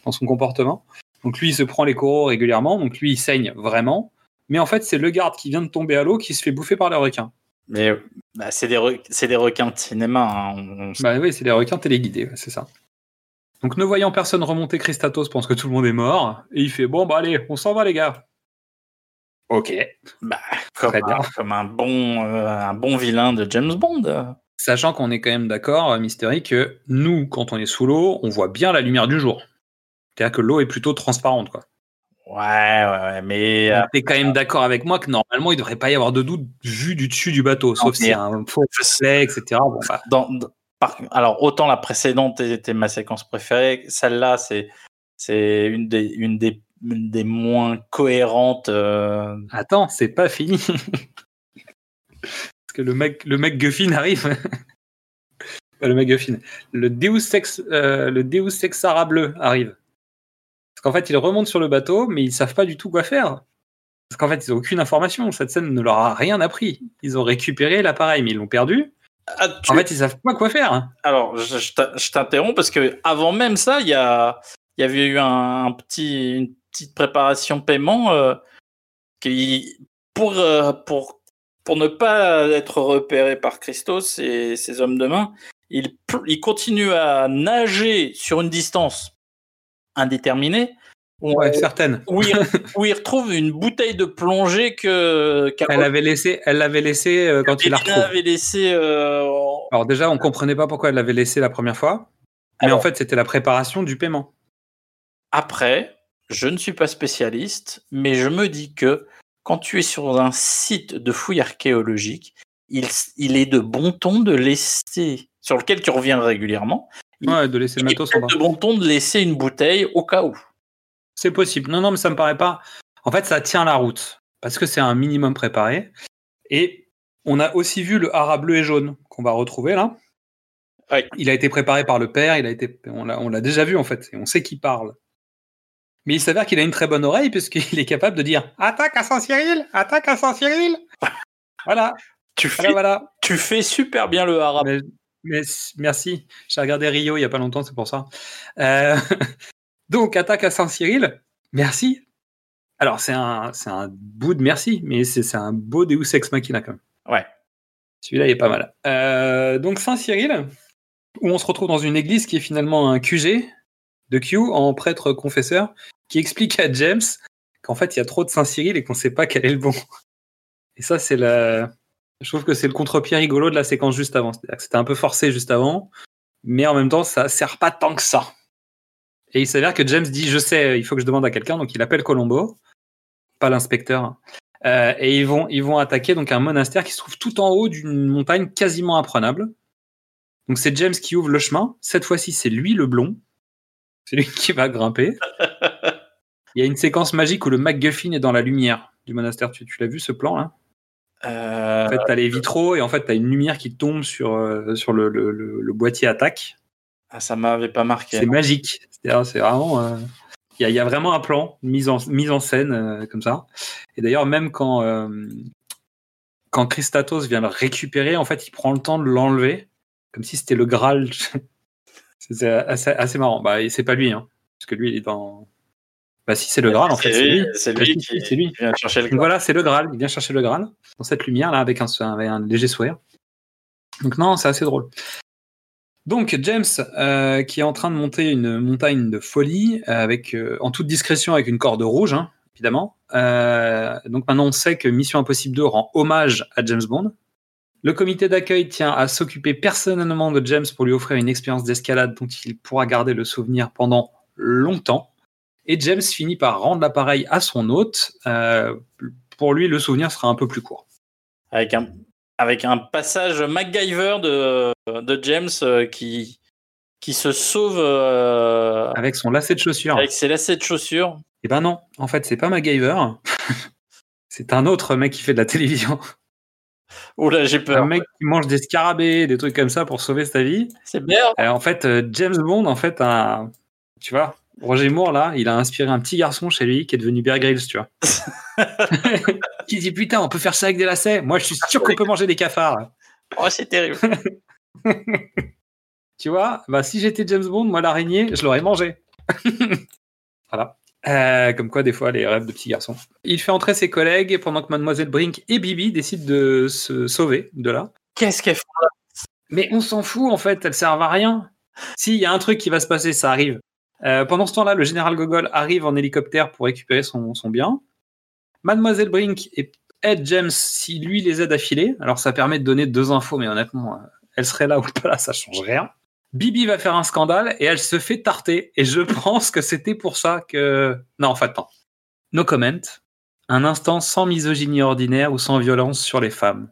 dans son comportement. Donc lui, il se prend les coraux régulièrement, donc lui, il saigne vraiment. Mais en fait, c'est le garde qui vient de tomber à l'eau qui se fait bouffer par les requins. Mais bah, c'est des, re- c'est des requins de cinéma. hein, on- Bah oui, c'est des requins téléguidés, c'est ça. Donc ne voyant personne remonter, Christatos pense que tout le monde est mort. Et il fait, bon, bah allez, on s'en va les gars. Ok. bah, comme, Très bien. un, comme un bon, euh, un bon vilain de James Bond. Sachant qu'on est quand même d'accord, euh, Mystery, que nous, quand on est sous l'eau, on voit bien la lumière du jour. C'est-à-dire que l'eau est plutôt transparente, quoi. Ouais, ouais, ouais, mais euh, T'es quand même d'accord avec moi que normalement, il devrait pas y avoir de doute vu du dessus du bateau, sauf s'il y a un faux etc. Bon, bah, dans, dans- par- alors autant la précédente était ma séquence préférée, celle-là c'est c'est une des une des une des moins cohérentes. euh, Attends, c'est pas fini. Parce que le mec, le mec Guffin arrive. Pas le mec Guffin. Le Deus Ex, euh, le Deus Exara bleu arrive. Parce qu'en fait, ils remontent sur le bateau, mais ils savent pas du tout quoi faire. Parce qu'en fait, ils ont aucune information. Cette scène ne leur a rien appris. Ils ont récupéré l'appareil, mais ils l'ont perdu. ah, tu- En fait, ils savent pas quoi faire. alors je, je t'in- je t'interromps parce que avant même ça, il y a il y avait eu un, un petit une petite préparation paiement euh, qui pour euh, pour pour ne pas être repéré par Christos et ses hommes de main, il, il continue à nager sur une distance indéterminée. où on- Ouais, certaines. où il, où il retrouve une bouteille de plongée que Elle l'avait laissé, elle l'avait laissé euh, quand il la retrouve. avait laissé. euh, Alors déjà, on comprenait pas pourquoi elle l'avait laissé la première fois. Mais en fait, c'était la préparation du paiement. Après, je ne suis pas spécialiste, mais je me dis que quand tu es sur un site de fouilles archéologiques, il, il est de bon ton de laisser, sur lequel tu reviens régulièrement, Ouais, de laisser le matos en bas. bon ton de laisser une bouteille au cas où. C'est possible. Non, non, mais ça me paraît pas. En fait, ça tient la route parce que c'est un minimum préparé. Et on a aussi vu le hara bleu et jaune qu'on va retrouver là. Il a été préparé par le père. Il a été, on l'a, déjà vu en fait. Et on sait qu'il parle. Mais il s'avère qu'il a une très bonne oreille puisqu'il est capable de dire Attaque à Saint-Cyril Attaque à Saint-Cyril Voilà, Tu fais, voilà. tu fais super bien le mais- merci. J'ai regardé Rio il y a pas longtemps, c'est pour ça. Euh, donc, attaque à Saint-Cyril. Merci. Alors, c'est un, c'est un bout de merci, mais c'est c'est un beau Deus Ex Machina quand même. Ouais. Celui-là, il est pas mal. Euh, donc, Saint-Cyril, où on se retrouve dans une église qui est finalement un QG de Q en prêtre confesseur qui explique à James qu'en fait, il y a trop de Saint-Cyril et qu'on sait pas quel est le bon. Et ça, c'est la. Je trouve que c'est le contre-pied rigolo de la séquence juste avant. C'est-à-dire que c'était un peu forcé juste avant, mais en même temps, ça sert pas tant que ça. Et il s'avère que James dit Je sais, il faut que je demande à quelqu'un, donc il appelle Colombo, pas l'inspecteur. hein. Euh, et ils vont, ils vont attaquer donc un monastère qui se trouve tout en haut d'une montagne quasiment imprenable. Donc c'est James qui ouvre le chemin. Cette fois-ci, c'est lui le blond. C'est lui qui va grimper. Il y a une séquence magique où le MacGuffin est dans la lumière du monastère. Tu, tu l'as vu ce plan là? Euh, En fait, t'as les vitraux et en fait, t'as une lumière qui tombe sur, euh, sur le, le- le- le boîtier attaque. ah, ça m'avait pas marqué. C'est magique. C'est vraiment. euh, Il y, a, il y a vraiment un plan, une mise en, mise en scène euh, comme ça. Et d'ailleurs, même quand, euh, quand Christatos vient le récupérer, en fait, il prend le temps de l'enlever, comme si c'était le Graal. c'est assez, assez marrant. Bah, c'est pas lui, hein, parce que lui, il est dans. Bah, si, c'est le Graal, en fait. C'est lui. C'est lui si, qui si, c'est lui. qui vient chercher le Donc voilà, c'est le Graal. Il vient chercher le Graal dans cette lumière là avec un, avec un léger sourire. Donc non, c'est assez drôle. Donc James, euh, qui est en train de monter une montagne de folie euh, avec euh, en toute discrétion avec une corde rouge, hein, évidemment. Euh, donc maintenant on sait que Mission Impossible 2 rend hommage à James Bond. Le comité d'accueil tient à s'occuper personnellement de James pour lui offrir une expérience d'escalade dont il pourra garder le souvenir pendant longtemps. Et James finit par rendre l'appareil à son hôte. Euh, pour lui, le souvenir sera un peu plus court. avec un avec un passage MacGyver de, de James euh, qui qui se sauve euh, Avec son lacet de chaussures. avec ses lacets de chaussures. Eh ben non, en fait, c'est pas MacGyver. c'est un autre mec qui fait de la télévision. Là, j'ai peur. Un mec qui mange des scarabées, des trucs comme ça pour sauver sa vie. C'est bien. En fait, James Bond, en fait, a, tu vois, Roger Moore, là, il a inspiré un petit garçon chez lui qui est devenu Bear Grylls, tu vois. qui dit Putain, on peut faire ça avec des lacets. Moi, je suis sûr qu'on peut manger des cafards. Oh, c'est terrible. Tu vois, bah, si j'étais James Bond, moi, l'araignée, je l'aurais mangé. voilà. Euh, comme quoi, des fois, les rêves de petits garçons. Il fait entrer ses collègues pendant que Mademoiselle Brink et Bibi décident de se sauver de là. Qu'est-ce qu'elle fait? Mais on s'en fout, en fait, elles servent à rien. S'il y a un truc qui va se passer, ça arrive. Euh, pendant ce temps-là, le général Gogol arrive en hélicoptère pour récupérer son, son bien. Mademoiselle Brink et aide James si lui les aide à filer. Alors ça permet de donner deux infos, mais honnêtement, euh, elle serait là ou pas là, ça change rien. Bibi va faire un scandale et elle se fait tarter. Et je pense que c'était pour ça que... Non, en fait, non. No comment. Un instant sans misogynie ordinaire ou sans violence sur les femmes.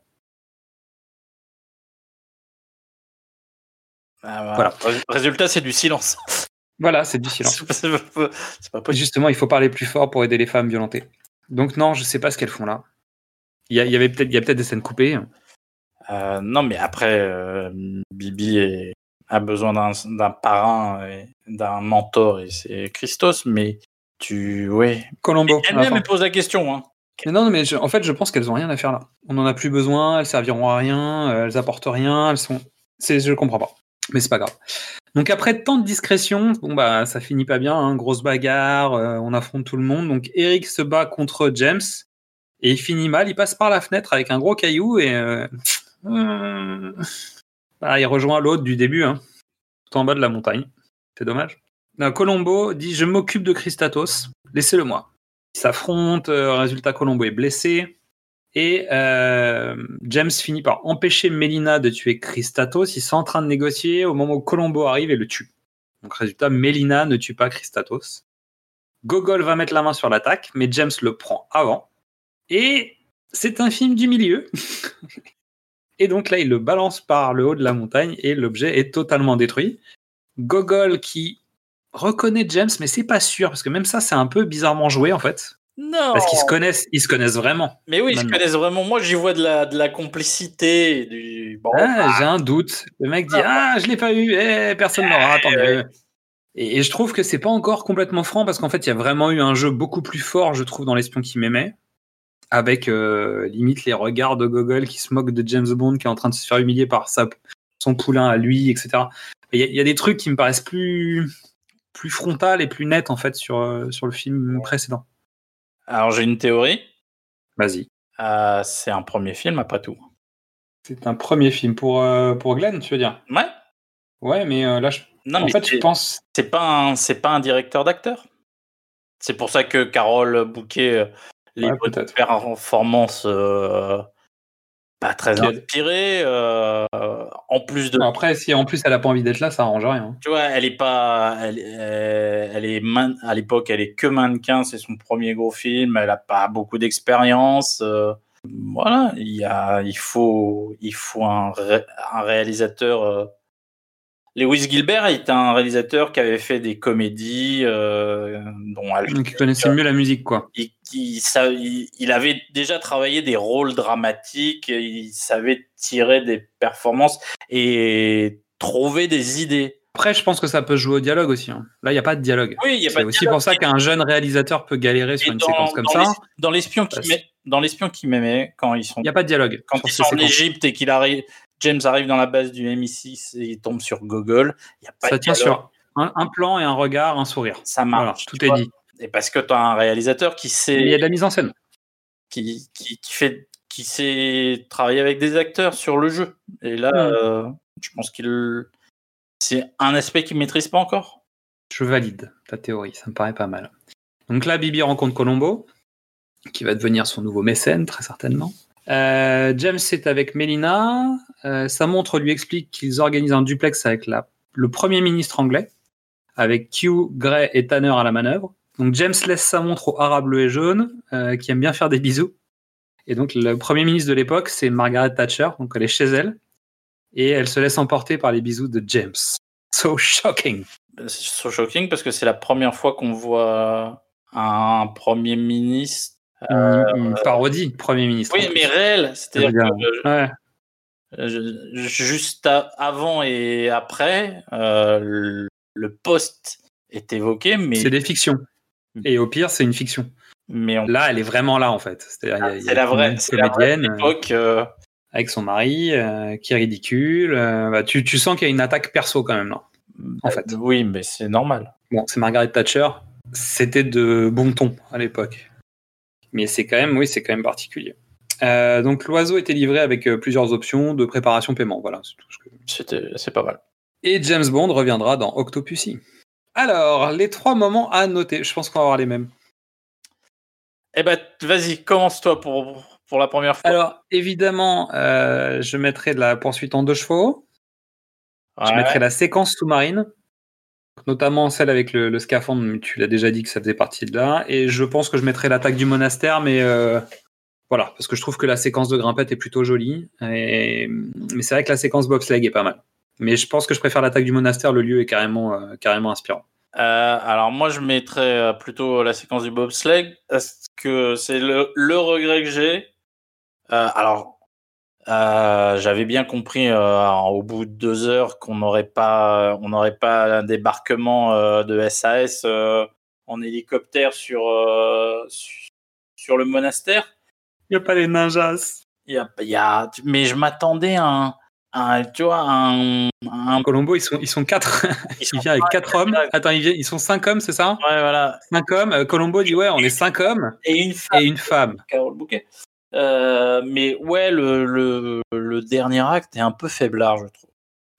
Ah, Voilà. Rés- Résultat, c'est du silence. Voilà, c'est du silence. C'est pas, c'est pas possible. Justement, il faut parler plus fort pour aider les femmes violentées. Donc non, je sais pas ce qu'elles font là. Il y, avait peut-être, il y a peut-être des scènes coupées. Euh, non, mais après, euh, Bibi est- a besoin d'un parrain et d'un mentor, et c'est Christos, mais tu. Ouais. Colombo. Elle-même, elle pose la question. Hein. Mais non, mais je- en fait, je pense qu'elles ont rien à faire là. On n'en a plus besoin. Elles serviront à rien. euh, Elles apportent rien. Elles sont. C'est, je comprends pas. Mais c'est pas grave. Donc après tant de discrétion, bon bah ça finit pas bien. hein, grosse bagarre. euh, on affronte tout le monde. Donc Eric se bat contre James et il finit mal. Il passe par la fenêtre avec un gros caillou et euh, euh, bah, il rejoint l'autre du début, hein, tout en bas de la montagne. C'est dommage. Colombo dit je m'occupe de Christatos. Laissez-le moi. Ils s'affrontent, résultat Colombo est blessé. Et euh, James finit par empêcher Mélina de tuer Christatos. Ils sont en train de négocier au moment où Colombo arrive et le tue. Donc résultat, Mélina ne tue pas Christatos. Gogol va mettre la main sur l'attaque, mais James le prend avant. Et c'est un film du milieu. et donc là, il le balance par le haut de la montagne et l'objet est totalement détruit. Gogol qui reconnaît James, mais c'est pas sûr, parce que même ça, c'est un peu bizarrement joué en fait. Non Parce qu'ils se connaissent, ils se connaissent vraiment. Mais oui, ils se connaissent vraiment. Moi, j'y vois de la, de la complicité. Du... Bon, Ah, j'ai un doute. Le mec dit Ah, je l'ai pas eu, eh, personne n'aura, tant mieux. Et, et je trouve que c'est pas encore complètement franc parce qu'en fait, il y a vraiment eu un jeu beaucoup plus fort, je trouve, dans l'espion qui m'aimait, avec euh, limite les regards de Gogol qui se moque de James Bond, qui est en train de se faire humilier par sa, son poulain à lui, etc. Et Il y, y a des trucs qui me paraissent plus plus frontal et plus net en fait sur euh, sur le film précédent. Alors j'ai une théorie. Vas-y. Euh, c'est un premier film après tout. C'est un premier film pour euh, pour Glenn, tu veux dire? Ouais. Ouais, mais euh, là, je... Non, en mais fait, je c'est- pense. c'est pas un c'est pas un directeur d'acteur. C'est pour ça que Carole Bouquet, les Ouais, peut-être. performances euh, pas très inspirées. Euh, en plus de, après, si en plus elle a pas envie d'être là, ça arrange rien. tu vois, elle est pas, elle, euh, elle est man- à l'époque, elle est que mannequin, c'est son premier gros film, elle a pas beaucoup d'expérience. euh, voilà, il y a, il faut, il faut un, ré- un réalisateur. Lewis Gilbert est un réalisateur qui avait fait des comédies, euh, dont ils connaissaient mieux la musique, quoi. il, il, sa- il- il avait déjà travaillé des rôles dramatiques, il savait tirer des performances et trouver des idées. Après, je pense que ça peut jouer au dialogue aussi. hein. Là, il n'y a pas de dialogue. Oui, il y a C'est pas de aussi dialogue, pour ça qu'un jeune réalisateur peut galérer sur une dans- séquence comme dans ça. l'es- Dans l'espion qui met, dans l'espion qui m'aimait quand ils sont Il n'y a pas de dialogue. quand ils sont en. Égypte et qu'il arrive, James arrive dans la base du MI6 et il tombe sur Google. Il y a pas Ça tient sur un, un plan et un regard, un sourire. Ça Voilà, marche. tout est vois. dit. Et parce que tu as un réalisateur qui Mais Il y a sait, de la mise en scène. qui, qui, qui fait, qui sait travailler avec des acteurs sur le jeu. Et là, Mm. euh, je pense qu'il, c'est un aspect qu'il maîtrise pas encore. Je valide ta théorie, ça me paraît pas mal. Donc là, Bibi rencontre Colombo, qui va devenir son nouveau mécène, très certainement. Euh, James est avec Melina. Euh, sa montre lui explique qu'ils organisent un duplex avec la, le Premier ministre anglais, avec Q, Gray et Tanner à la manœuvre. Donc James laisse sa montre au arabe bleu et jaune, euh, qui aime bien faire des bisous. Et donc le Premier ministre de l'époque, c'est Margaret Thatcher, donc elle est chez elle. Et elle se laisse emporter par les bisous de James. So shocking. So shocking parce que c'est la première fois qu'on voit un premier ministre. Une, une parodie, Premier ministre. Oui, mais réel. C'est-à-dire que dire- Ouais. je- juste à- avant et après, euh, le, le poste est évoqué, mais, C'est des fictions. Et au pire, c'est une fiction. mais on- Là, elle est vraiment là, en fait. C'est la vraie, la vraie euh, époque. euh, avec son mari euh, qui est ridicule. euh, bah, tu, tu sens qu'il y a une attaque perso quand même là. En fait. Oui, mais c'est normal. Bon, c'est Margaret Thatcher. C'était de bon ton à l'époque. Mais c'est quand même, oui, c'est quand même particulier. Euh, donc l'oiseau était livré avec euh, plusieurs options de préparation paiement. Voilà, c'est tout ce que. C'était, c'est pas mal. Et James Bond reviendra dans Octopussy. Alors, les trois moments à noter. Je pense qu'on va avoir les mêmes. Eh ben, vas-y, commence-toi pour, pour la première fois. Alors, évidemment, euh, je mettrai de la poursuite en deux chevaux. Je mettrai la séquence sous-marine, notamment celle avec le, le scaphandre, tu l'as déjà dit que ça faisait partie de là. Et je pense que je mettrai l'attaque du monastère, mais euh, voilà, parce que je trouve que la séquence de grimpette est plutôt jolie. Mais c'est vrai que la séquence bobsleigh est pas mal. Mais je pense que je préfère l'attaque du monastère, le lieu est carrément, euh, carrément inspirant. Euh, alors moi, je mettrais plutôt la séquence du bobsleigh parce que c'est le, le regret que j'ai. Alors, euh, j'avais bien compris euh, au bout de deux heures qu'on n'aurait pas, on n'aurait pas un débarquement euh, de SAS en hélicoptère sur su- sur le monastère. Il n'y a pas les ninjas. Y a, y a- mais je m'attendais à un, tu vois, un, un Colombo, ils sont, ils sont quatre. ils sont Il vient avec quatre hommes. Attends, ils, sont cinq hommes, c'est ça? Ouais, voilà. Cinq hommes. Colombo dit ouais, on est cinq hommes Et une femme. et une femme. Carole Bouquet. Euh, mais ouais, le, le, le dernier acte est un peu faiblard, je trouve.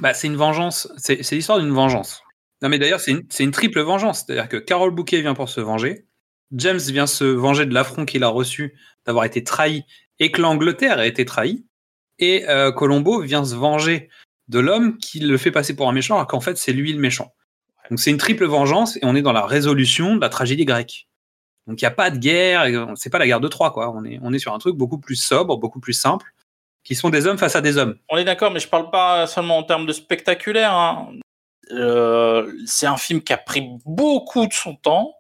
Bah, c'est une vengeance. C'est l'histoire d'une vengeance. Non, mais d'ailleurs, c'est une, c'est une triple vengeance. C'est-à-dire que Carole Bouquet vient pour se venger. James vient se venger de l'affront qu'il a reçu d'avoir été trahi et que l'Angleterre a été trahie. Et euh, Colombo vient se venger de l'homme qui le fait passer pour un méchant, alors qu'en fait, c'est lui le méchant. Donc, c'est une triple vengeance et on est dans la résolution de la tragédie grecque. Donc, il n'y a pas de guerre. C'est pas la guerre de Troie, quoi. On est, on est sur un truc beaucoup plus sobre, beaucoup plus simple, qui sont des hommes face à des hommes. On est d'accord, mais je parle pas seulement en termes de spectaculaire. hein. Euh, c'est un film qui a pris beaucoup de son temps.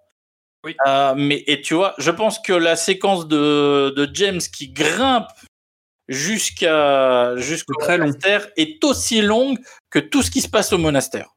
Oui. Euh, mais et tu vois, je pense que la séquence de, de James qui grimpe jusqu'à jusqu'au très long. monastère est aussi longue que tout ce qui se passe au monastère.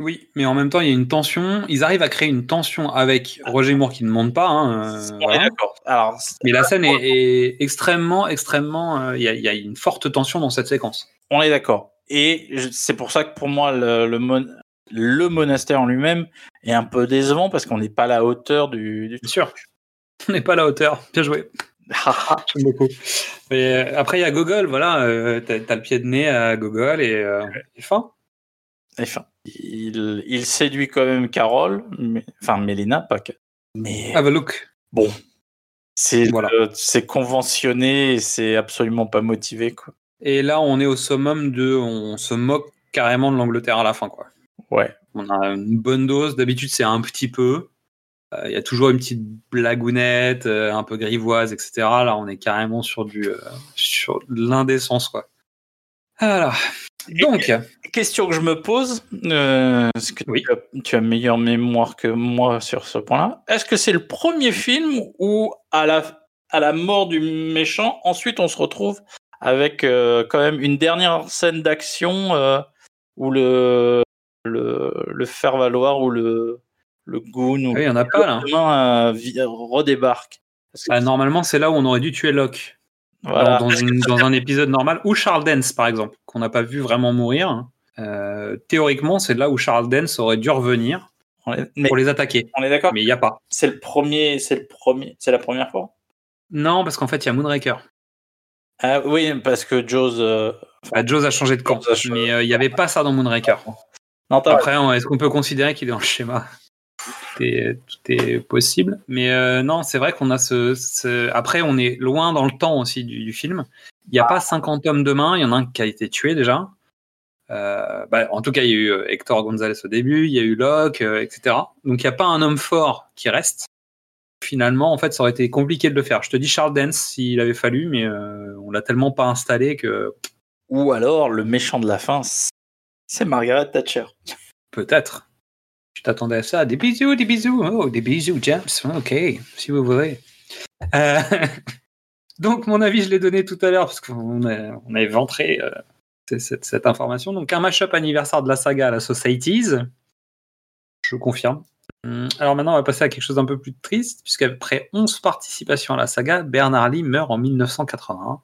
Oui, mais en même temps, il y a une tension. Ils arrivent à créer une tension avec Roger Moore qui ne monte pas. hein, euh, On est voilà. Alors, Mais la scène est, est extrêmement, extrêmement. euh, Il y, a, il y a une forte tension dans cette séquence. on est d'accord. Et c'est pour ça que pour moi, le, le, mon- le monastère en lui-même est un peu décevant parce qu'on n'est pas à la hauteur du. du... Bien sûr. On n'est pas à la hauteur. Bien joué. J'aime beaucoup. Mais euh, après, il y a Gogol. Voilà, euh, t'as t'as le pied de nez à Gogol et, euh, et fin. Enfin, il, il séduit quand même Carole, mais, enfin Mélina, pas que. Mais Have a look. bon, c'est Voilà. euh, conventionné et c'est absolument pas motivé quoi. Et là, on est au summum de. On se moque carrément de l'Angleterre à la fin, quoi. Ouais. On a une bonne dose. D'habitude, c'est un petit peu. Euh, Il y a toujours une petite blagounette, euh, un peu grivoise, etc. Là, on est carrément sur du euh, sur de l'indécence, quoi. Voilà. Donc, Question que je me pose, euh, que Oui. tu, as, meilleure mémoire que moi sur ce point-là? Est-ce que c'est le premier film où à la à la mort du méchant, ensuite on se retrouve avec euh, quand même une dernière scène d'action euh, où le le le faire valoir ou le le goon ou oui, il y en a pas là. redébarque. Ah, normalement, c'est là où on aurait dû tuer Locke. Voilà. Dans, dans une- dans un épisode normal. Ou Charles Dance, par exemple, qu'on n'a pas vu vraiment mourir. Euh, théoriquement, c'est là où Charles Dance aurait dû revenir mais pour les attaquer. on est d'accord. Mais il n'y a pas. C'est le premier, c'est le premier, c'est la première fois? Non, parce qu'en fait, il y a Moonraker. Ah oui, parce que Jaws. euh, Bah, Jaws a changé de camp. Changé. Mais euh, il n'y avait pas ça dans Moonraker. Non, Après, est-ce qu'on peut considérer qu'il est dans le schéma? Tout est, tout est possible. Mais euh, non, c'est vrai qu'on a ce, ce- Après, on est loin dans le temps aussi du, du film. Il n'y a pas 50 hommes demain. Il y en a un qui a été tué déjà. Euh, bah, en tout cas, il y a eu euh, Hector Gonzalez au début, il y a eu Locke, euh, etc. Donc, il n'y a pas un homme fort qui reste. Finalement, en fait, ça aurait été compliqué de le faire. Je te dis Charles Dance s'il avait fallu, mais on l'a tellement pas installé que Ou alors le méchant de la fin, c'est Margaret Thatcher. Peut-être. Tu t'attendais à ça. Des bisous, des bisous. Oh, des bisous, James. Ok, si vous voulez. Euh, Donc, mon avis, je l'ai donné tout à l'heure parce qu'on a, éventré euh, cette, information. Donc, un mashup anniversaire de la saga à la Societies. Je confirme. Hum, Alors maintenant, on va passer à quelque chose d'un peu plus triste, puisqu'après 11 participations à la saga, Bernard Lee meurt en 1981.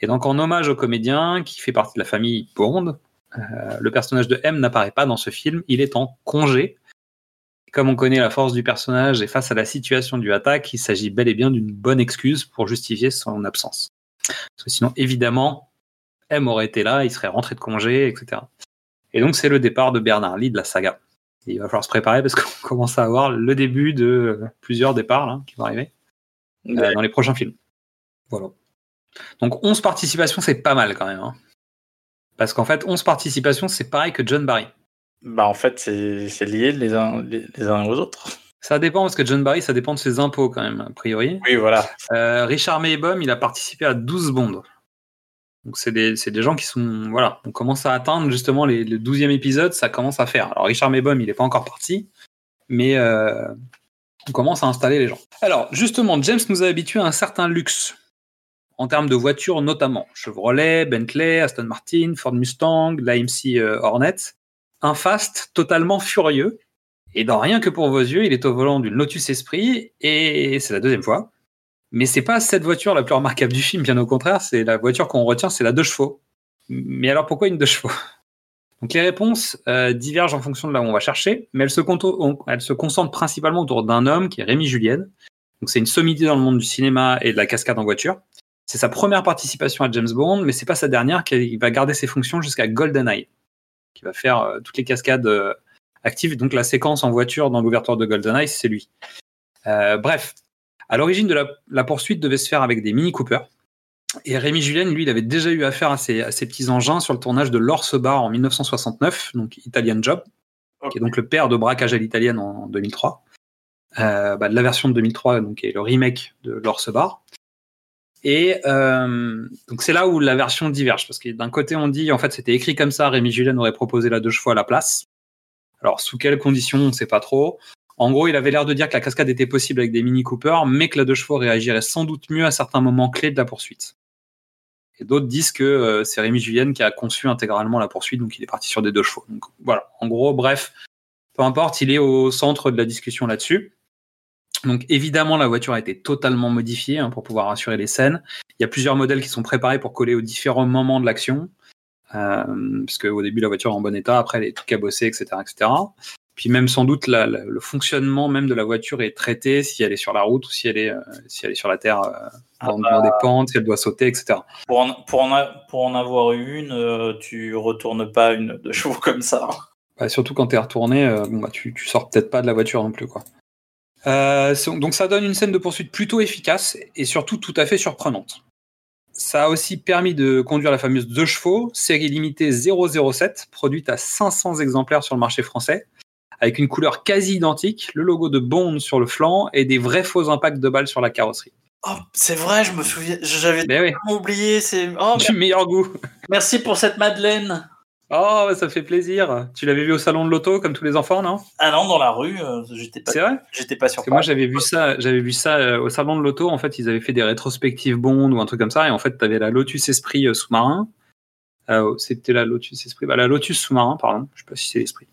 Et donc, en hommage au comédien qui fait partie de la famille Bond, le personnage de M n'apparaît pas dans ce film, il est en congé. Comme on connaît la force du personnage et face à la situation du attaque, il s'agit bel et bien d'une bonne excuse pour justifier son absence. Parce que sinon, évidemment, M aurait été là, il serait rentré de congé, etc. Et donc, c'est le départ de Bernard Lee de la saga. Et il va falloir se préparer parce qu'on commence à avoir le début de euh, plusieurs départs là, qui vont arriver euh, dans les prochains films. Voilà. Donc 11 participations, c'est pas mal quand même. hein. Parce qu'en fait, 11 participations, c'est pareil que John Barry. Bah en fait, c'est lié les uns, les, les uns aux autres. Ça dépend parce que John Barry, ça dépend de ses impôts quand même, a priori. Oui, voilà. Euh, Richard Maybaum, il a participé à 12 bondes. Donc c'est des, des gens qui sont... Voilà, on commence à atteindre justement les, le 12e épisode, ça commence à faire. Alors Richard Maybaum, il n'est pas encore parti, mais euh, on commence à installer les gens. Alors justement, James nous a habitué à un certain luxe, en termes de voitures notamment. Chevrolet, Bentley, Aston Martin, Ford Mustang, l'AMC euh, Hornet. Un fast totalement furieux. Et dans Rien que pour vos yeux, il est au volant d'une Lotus Esprit, et c'est la deuxième fois. Mais c'est pas cette voiture la plus remarquable du film, bien au contraire, c'est la voiture qu'on retient, c'est la deux chevaux. Mais alors pourquoi une deux chevaux? Donc les réponses euh, divergent en fonction de là où on va chercher, mais elles se, concentrent principalement autour d'un homme qui est Rémi Julienne. Donc c'est une sommité dans le monde du cinéma et de la cascade en voiture. C'est sa première participation à James Bond, mais c'est pas sa dernière qui va garder ses fonctions jusqu'à GoldenEye, qui va faire euh, toutes les cascades euh, actives. Donc la séquence en voiture dans l'ouverture de GoldenEye, c'est lui. Euh, bref, à l'origine de la, poursuite devait se faire avec des Mini Cooper. Et Rémi Julien, lui, il avait déjà eu affaire à ces, petits engins sur le tournage de L'Orse Bar en 1969, donc Italian Job, qui est donc le père de braquage à l'italienne en 2003. Euh, bah, de la version de 2003, donc, qui est le remake de L'Orse Bar. Et euh, donc c'est là où la version diverge, parce que d'un côté on dit, en fait c'était écrit comme ça, Rémi Julien aurait proposé la deux chevaux à la place. Alors sous quelles conditions, on ne sait pas trop. En gros, il avait l'air de dire que la cascade était possible avec des Mini Cooper, mais que la deux chevaux réagirait sans doute mieux à certains moments clés de la poursuite. Et d'autres disent que euh, c'est Rémi Julien qui a conçu intégralement la poursuite, donc il est parti sur des deux chevaux. Donc voilà, en gros, bref, peu importe, il est au centre de la discussion là-dessus. Donc évidemment, la voiture a été totalement modifiée hein, pour pouvoir assurer les scènes. Il y a plusieurs modèles qui sont préparés pour coller aux différents moments de l'action. Euh, parce qu'au début, la voiture est en bon état, après, elle est tout cabossée, etc. etc. Puis même sans doute, la- la- le fonctionnement même de la voiture est traité si elle est sur la route ou si elle est, euh, si elle est sur la terre euh, dans, Ah dans des pentes, si elle doit sauter, etc. Pour en, pour en, a- pour en avoir eu une, euh, tu retournes pas une de chevaux comme ça. Bah, surtout quand t'es retourné, euh, bon, bah, tu, tu sors peut-être pas de la voiture non plus. Quoi. Euh, donc ça donne une scène de poursuite plutôt efficace et surtout tout à fait surprenante. Ça a aussi permis de conduire la fameuse 2 chevaux, série limitée 007, produite à 500 exemplaires sur le marché français, avec une couleur quasi identique, le logo de Bond sur le flanc et des vrais faux impacts de balles sur la carrosserie. Oh, c'est vrai, je me souviens, j'avais Mais oui, oublié. C'est oh, du meilleur goût. merci pour cette Madeleine. Oh, bah, ça fait plaisir. Tu l'avais vu au salon de l'auto comme tous les enfants, non? Ah non, dans la rue, euh, j'étais pas, C'est vrai? j'étais pas sur Parce que moi j'avais vu ça, j'avais vu ça euh, au salon de l'auto. En fait, ils avaient fait des rétrospectives Bond ou un truc comme ça, et en fait, t'avais la Lotus Esprit euh, sous-marin. Euh, C'était la Lotus Esprit, bah, la Lotus sous-marin, pardon. Je sais pas si c'est l'Esprit.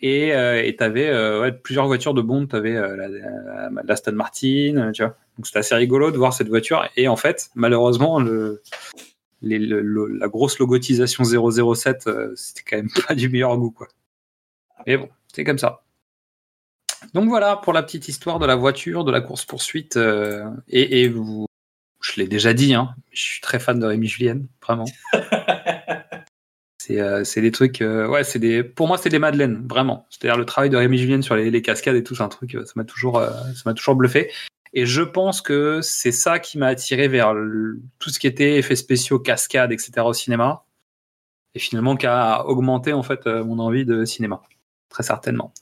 Et euh, t'avais euh, ouais, plusieurs voitures de Bond. T'avais euh, la, la, la Aston Martin, tu vois. Donc c'était assez rigolo de voir cette voiture. Et en fait, malheureusement, le, les- le- le- la grosse logotisation 007, euh, c'était quand même pas du meilleur goût, quoi. Mais bon, c'est comme ça. Donc voilà pour la petite histoire de la voiture, de la course poursuite. et, et vous, je l'ai déjà dit, hein, je suis très fan de Rémi Julien, vraiment. c'est euh, c'est des trucs, euh, ouais, c'est des, pour moi c'est des madeleines, vraiment. C'est-à-dire le travail de Rémi Julien sur les, les cascades et tout, c'est un truc, euh, ça m'a toujours, euh, ça m'a toujours bluffé. Et je pense que c'est ça qui m'a attiré vers tout ce qui était effets spéciaux, cascades, etc. au cinéma. Et finalement, qui a augmenté en fait euh, mon envie de cinéma, très certainement.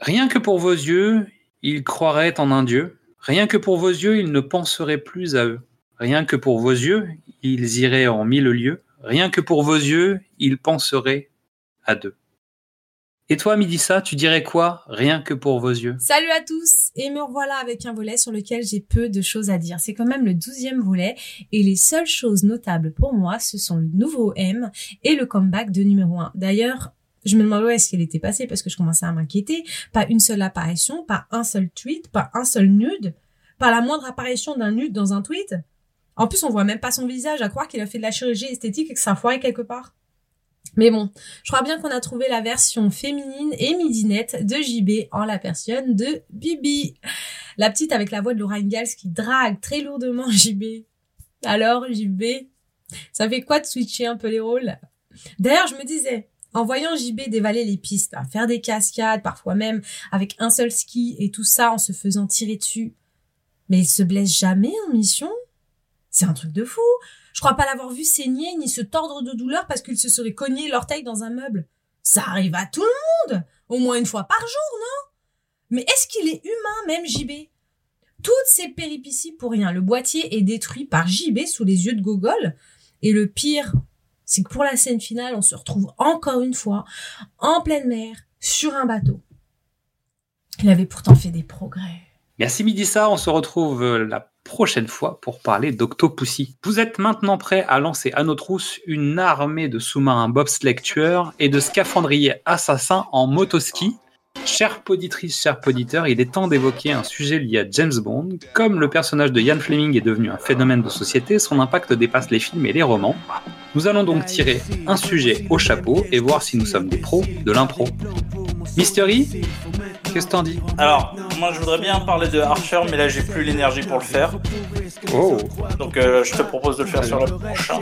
Rien que pour vos yeux, ils croiraient en un Dieu. Rien que pour vos yeux, ils ne penseraient plus à eux. Rien que pour vos yeux, ils iraient en mille lieues. Rien que pour vos yeux, ils penseraient à deux. Et toi, Midissa, tu dirais quoi Rien que pour vos yeux? Salut à tous Et me revoilà avec un volet sur lequel j'ai peu de choses à dire. C'est quand même le douzième volet et les seules choses notables pour moi, ce sont le nouveau M et le comeback de numéro 1. D'ailleurs, je me demande où est-ce qu'elle était passée parce que je commençais à m'inquiéter. Pas une seule apparition, pas un seul tweet, pas un seul nude, pas la moindre apparition d'un nude dans un tweet. En plus, on voit même pas son visage, à croire qu'il a fait de la chirurgie esthétique et que ça a foiré quelque part. Mais bon, je crois bien qu'on a trouvé la version féminine et midinette de JB en la personne de Bibi. La petite avec la voix de Laura Ingalls qui drague très lourdement JB. Alors, JB, ça fait quoi de switcher un peu les rôles? D'ailleurs, je me disais, en voyant JB dévaler les pistes, faire des cascades, parfois même avec un seul ski et tout ça en se faisant tirer dessus, mais il se blesse jamais en mission? C'est un truc de fou je crois pas l'avoir vu saigner ni se tordre de douleur parce qu'il se serait cogné l'orteil dans un meuble. Ça arrive à tout le monde, au moins une fois par jour, non? Mais est-ce qu'il est humain même JB Toutes ces péripéties pour rien. Le boîtier est détruit par JB sous les yeux de Gogol. Et le pire, c'est que pour la scène finale, on se retrouve encore une fois en pleine mer, sur un bateau. Il avait pourtant fait des progrès. Merci Midissa, on se retrouve euh, la prochaine fois pour parler d'Octopussy. Vous êtes maintenant prêts à lancer à nos trousses une armée de sous-marins bobsleigh tueurs et de scaphandriers assassins en motoski Chère poditrice, cher poditeur, il est temps d'évoquer un sujet lié à James Bond. Comme le personnage de Ian Fleming est devenu un phénomène de société, son impact dépasse les films et les romans. Nous allons donc tirer un sujet au chapeau et voir si nous sommes des pros de l'impro. Mystery, qu'est-ce que t'en dis Alors, moi je voudrais bien parler de Archer, mais là j'ai plus l'énergie pour le faire. Oh Donc euh, je te propose de le faire sur le prochain.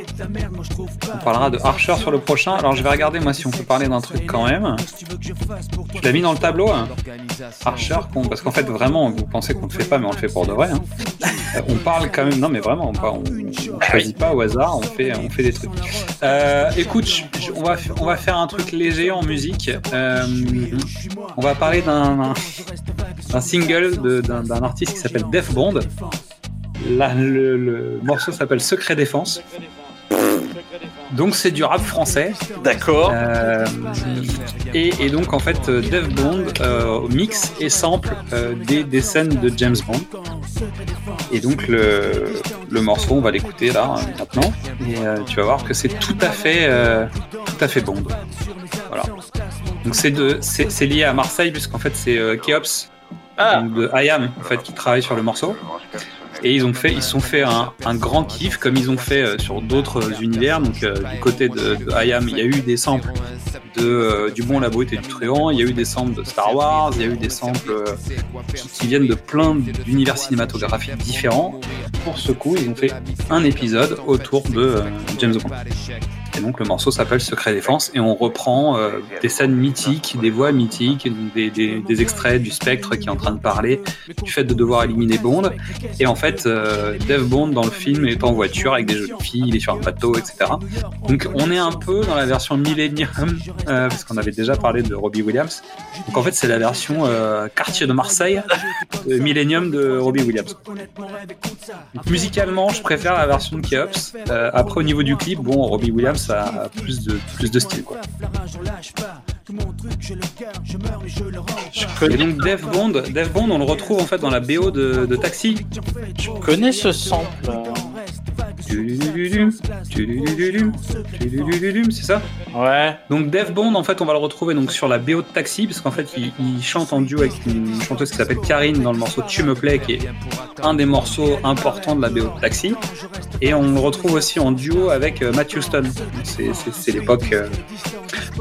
On parlera de Archer sur le prochain. Alors je vais regarder moi si on peut parler d'un truc quand même. Tu l'as mis dans le tableau hein Archer, parce qu'en fait vraiment vous pensez qu'on le fait pas mais on le fait pour de vrai. hein. Euh, on parle quand même, non mais vraiment, on, on choisit pas au hasard, on fait, on fait des trucs. Euh, écoute, je- je- on, va, on va faire un truc léger en musique. Euh, on va parler d'un d'un single d'un artiste qui s'appelle Def Bond. Là, le, le morceau s'appelle Secret Défense. Donc c'est du rap français. D'accord. Euh, et, et donc en fait, euh, Def Bond euh, mix et sample euh, des, des scènes de James Bond. Et donc le, le morceau, on va l'écouter là maintenant, et tu vas voir que c'est tout à fait, tout à fait Bond. Voilà. Donc c'est de, c'est c'est lié à Marseille puisqu'en fait c'est euh, Keops Ah, de IAM en fait qui travaille sur le morceau. Et ils ont fait, ils se sont fait un, un grand kiff comme ils ont fait euh, sur d'autres univers. Donc euh, du côté de, de IAM, il y a eu des samples de euh, du bon, la brute et du truand. Il y a eu des samples de Star Wars. Il y a eu des samples euh, qui, qui viennent de plein d'univers cinématographiques différents. Pour ce coup, ils ont fait un épisode autour de euh, James Bond. Et donc le morceau s'appelle Secret Défense et on reprend euh, des scènes mythiques, des voix mythiques, des, extraits du spectre qui est en train de parler du fait de devoir éliminer Bond. Et en fait, euh, Dave Bond dans le film est en voiture avec des jolies filles, il est sur un bateau, etc. Donc on est un peu dans la version Millennium, euh, parce qu'on avait déjà parlé de Robbie Williams. Donc en fait c'est la version quartier de Marseille, de Millennium de Robbie Williams. Musicalement, je préfère la version de Keops. Après, au niveau du clip, bon, Robbie Williams plus de, plus de style. Quoi. je Et connais, donc, Dave Bond, Dave Bond, on le retrouve en fait dans la BO de, de Taxi. je connais ce sample. C'est ça Ouais. Donc Dave Bond, en fait, on va le retrouver donc sur la BO de Taxi, parce qu'en fait, il, il chante en duo avec une chanteuse qui s'appelle Karine dans le morceau Tu me plais, qui est un des morceaux importants de la BO de Taxi. Et on le retrouve aussi en duo avec euh, Matt Houston. C'est- l'époque euh,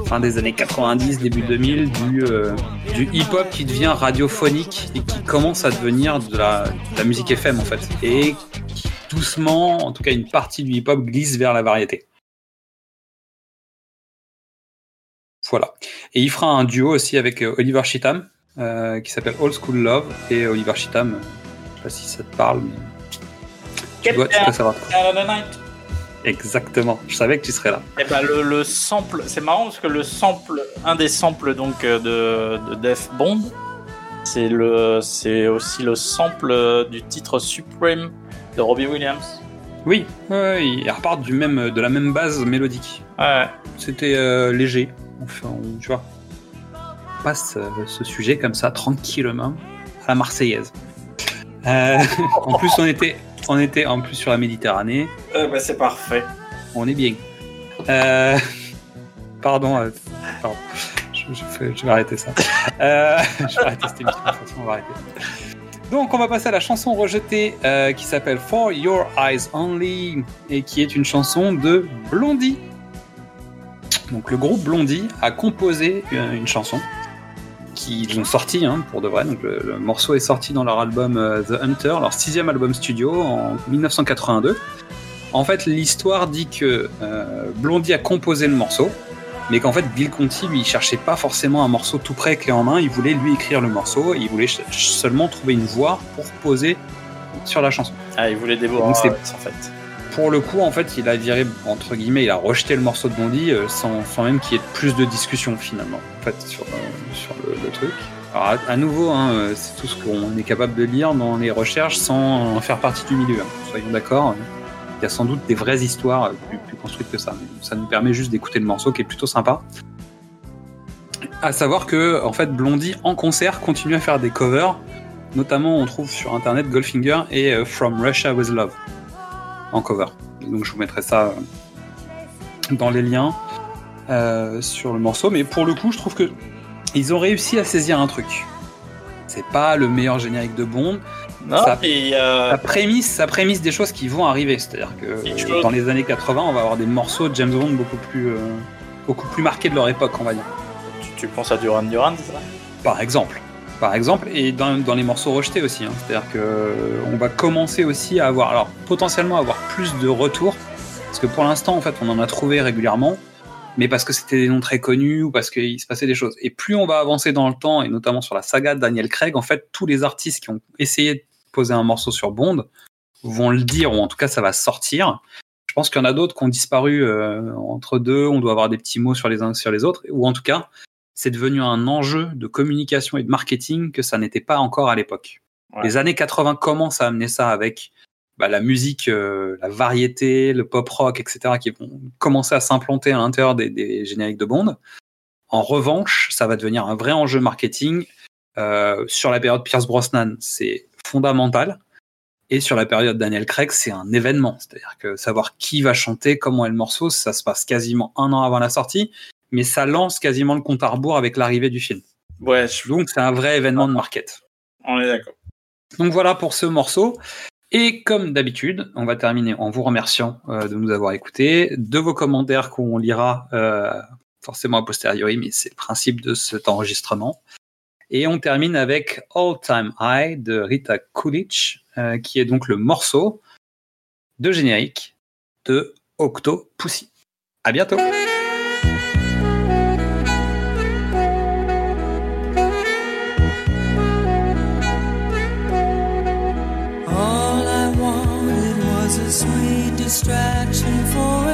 fin des années 90, début 2000, du, euh, du hip-hop qui devient radiophonique et qui commence à devenir de la, de la musique FM, en fait. Et qui doucement, en tout cas une partie du hip-hop, glisse vers la variété. Voilà. Et il fera un duo aussi avec euh, Oliver Cheatham, euh, qui s'appelle Old School Love. Et Oliver Cheatham, euh, je sais pas si ça te parle, mais tu dois, tu dois savoir. Exactement. Je savais que tu serais là. Eh ben le, le sample, c'est marrant parce que le sample, un des samples donc euh, de, de Def Bond, c'est le, c'est aussi le sample du titre Supreme de Robbie Williams. Oui, ouais, ils repartent du même, de la même base mélodique. Ouais. C'était euh, léger. Enfin, on- tu vois. On passe euh, ce sujet comme ça, tranquillement, à la Marseillaise. Euh, en plus, on était, on était en plus sur la Méditerranée. Bah, c'est parfait. On est bien. Pardon, pardon. Je, je fais- je vais arrêter ça. Je vais arrêter cette émission. de toute façon, on va arrêter. Donc, on va passer à la chanson rejetée euh, qui s'appelle For Your Eyes Only et qui est une chanson de Blondie. Donc, le groupe Blondie a composé une, une chanson qu'ils ont sorti hein, pour de vrai. Le, morceau est sorti dans leur album euh, The Hunter, leur sixième album studio en 1982. En fait, l'histoire dit que euh, Blondie a composé le morceau, mais qu'en fait, Bill Conti, lui, il cherchait pas forcément un morceau tout prêt, clé en main. Il voulait lui écrire le morceau, et il voulait seulement trouver une voix pour poser sur la chanson. Ah, il voulait dévorer Donc, c'est- en fait. Pour le coup, en fait, il a viré, entre guillemets, il a rejeté le morceau de Blondie euh, sans, sans même qu'il y ait plus de discussion finalement, en fait, sur, euh, sur le, le truc. Alors, à, à nouveau, hein, euh, c'est tout ce qu'on est capable de lire dans les recherches sans en faire partie du milieu. hein. Soyons d'accord. Y a sans doute des vraies histoires euh, plus, construites que ça. Mais ça nous permet juste d'écouter le morceau qui est plutôt sympa. À savoir que, en fait, Blondie en concert continue à faire des covers. Notamment, on trouve sur internet Goldfinger et euh, From Russia with Love en cover. Donc, je vous mettrai ça euh, dans les liens sur le morceau. Mais pour le coup, je trouve que ils ont réussi à saisir un truc. C'est pas le meilleur générique de Bond, Non, et, euh, ça prémisse, ça prémisse des choses qui vont arriver. C'est-à-dire que euh, dans les années 80, on va avoir des morceaux de James Bond beaucoup plus, euh, beaucoup plus marqués de leur époque, on va dire. tu, tu penses à Duran Duran, c'est ça Par exemple. Par exemple, et dans, dans les morceaux rejetés aussi. hein. C'est-à-dire que euh, on va commencer aussi à avoir, alors potentiellement avoir plus de retours, parce que pour l'instant, en fait, on en a trouvé régulièrement, mais parce que c'était des noms très connus ou parce qu'il se passait des choses. Et plus on va avancer dans le temps, et notamment sur la saga de Daniel Craig, en fait, tous les artistes qui ont essayé de poser un morceau sur Bond vont le dire, ou en tout cas, ça va sortir. Je pense qu'il y en a d'autres qui ont disparu euh, entre deux. On doit avoir des petits mots sur les uns sur les autres, ou en tout cas, c'est devenu un enjeu de communication et de marketing que ça n'était pas encore à l'époque. Ouais. Les années 80 commencent à amener ça avec bah, la musique, euh, la variété, le pop rock, etc., qui vont commencer à s'implanter à l'intérieur des, des génériques de Bond. En revanche, ça va devenir un vrai enjeu marketing. Euh, sur la période Pierce Brosnan, c'est fondamental. Et sur la période Daniel Craig, c'est un événement. C'est-à-dire que savoir qui va chanter, comment est le morceau, ça se passe quasiment un an avant la sortie, mais ça lance quasiment le compte à rebours avec l'arrivée du film. Ouais, je- Donc c'est un vrai événement de market. on est d'accord. Donc voilà pour ce morceau. Et comme d'habitude, on va terminer en vous remerciant euh, de nous avoir écoutés, de vos commentaires qu'on lira euh, forcément a posteriori, mais c'est le principe de cet enregistrement. Et on termine avec All Time High de Rita Coolidge, euh, qui est donc le morceau de générique de Octopussy. À bientôt. Distraction for.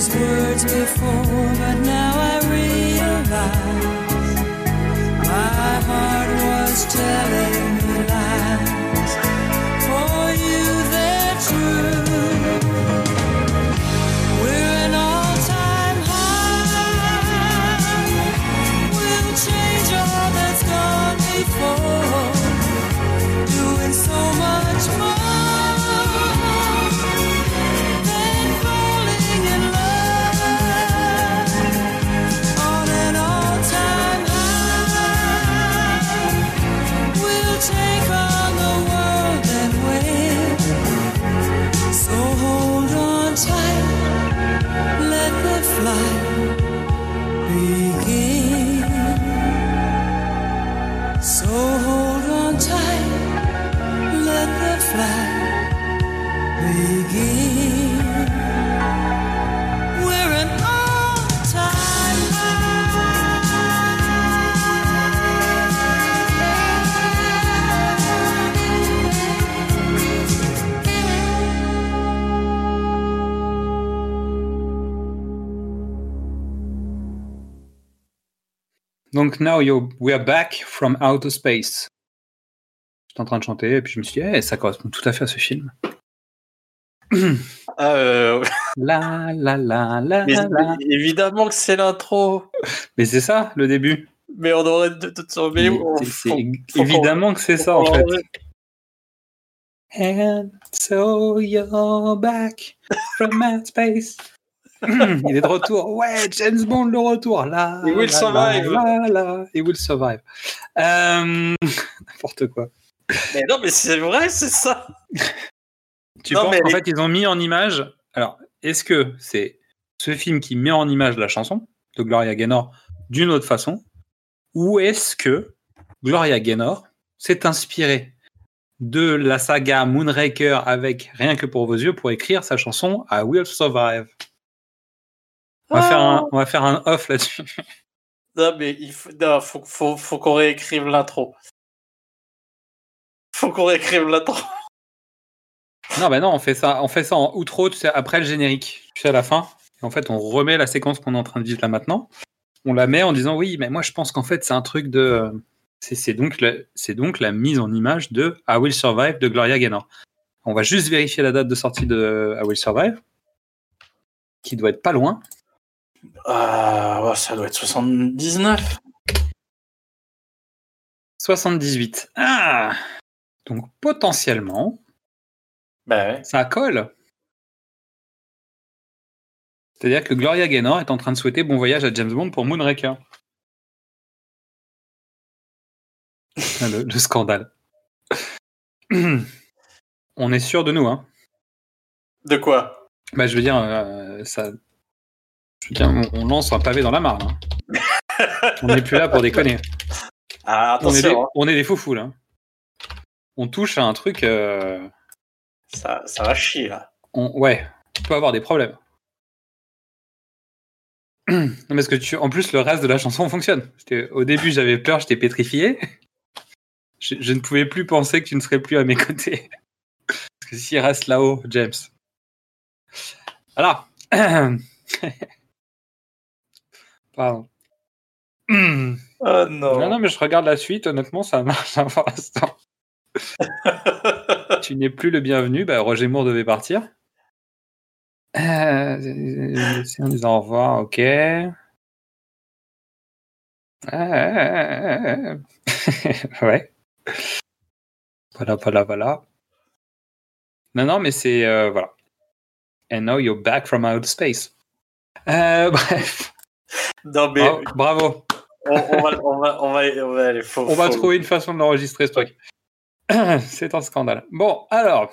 These words Donc, now you we are back from outer space. J'étais en train de chanter et puis je me suis dit, eh, ça correspond tout à fait à ce film. Euh, La la la la mais la. évidemment que c'est l'intro. Mais c'est ça le début. Mais on aurait de faut qu'on- évidemment que c'est ça en fait. And so you're back from outer space. Il est de retour. Ouais, James Bond le retour. Là, He will là, survive. Là, là, will survive. Euh, N'importe quoi. Mais non, mais c'est vrai, c'est ça. Tu Non, penses mais qu'en fait, ils ont mis en image. Alors, est-ce que c'est ce film qui met en image la chanson de Gloria Gaynor d'une autre façon? Ou est-ce que Gloria Gaynor s'est inspirée de la saga Moonraker avec Rien que pour vos yeux pour écrire sa chanson I Will Survive? On va, faire un, on va faire un off là-dessus. Non, mais il faut, non, faut, faut, faut qu'on réécrive l'intro. Faut qu'on réécrive l'intro. Non, bah non, on fait ça, on fait ça en outro, tu sais, après le générique, tu sais, à la fin. Et en fait, on remet la séquence qu'on est en train de vivre là maintenant. On la met en disant oui, mais moi je pense qu'en fait c'est un truc de, c'est donc la- c'est donc la mise en image de I Will Survive de Gloria Gaynor. On va juste vérifier la date de sortie de I Will Survive, qui doit être pas loin. Ah, ça doit être 79. 78. Ah Donc potentiellement, Bah ouais. ça colle. C'est-à-dire que Gloria Gaynor est en train de souhaiter bon voyage à James Bond pour Moonraker. Ah, le, le scandale. On est sûr de nous, hein. De quoi? Bah, je veux dire, euh, ça. On, on lance un pavé dans la mare. là. on n'est plus là pour déconner. Ah, On est, des, hein. on est des foufous là. On touche à un truc. euh, ça, ça va chier là. on- ouais, on peut avoir des problèmes. Non, Parce que tu, en plus, le reste de la chanson fonctionne. Au début, j'avais peur, j'étais pétrifié. Je, je ne pouvais plus penser que tu ne serais plus à mes côtés. Parce que s'il reste là-haut, James. Voilà. Pardon. Non, Oh non. non, mais je regarde la suite, honnêtement, ça marche hein, pour l'instant. tu n'es plus le bienvenu, bah, Roger Moore devait partir. Euh, on dit au revoir, ok. Euh, ouais. Voilà, voilà, voilà. Non, non, mais c'est. euh, voilà. And now you're back from outer space. Euh, bref. Non, mais Bravo. bravo. on, on va, on, va, on, va, on va aller. Faut, On va faut- trouver une façon de l'enregistrer, ce truc. C'est un scandale. Bon, alors,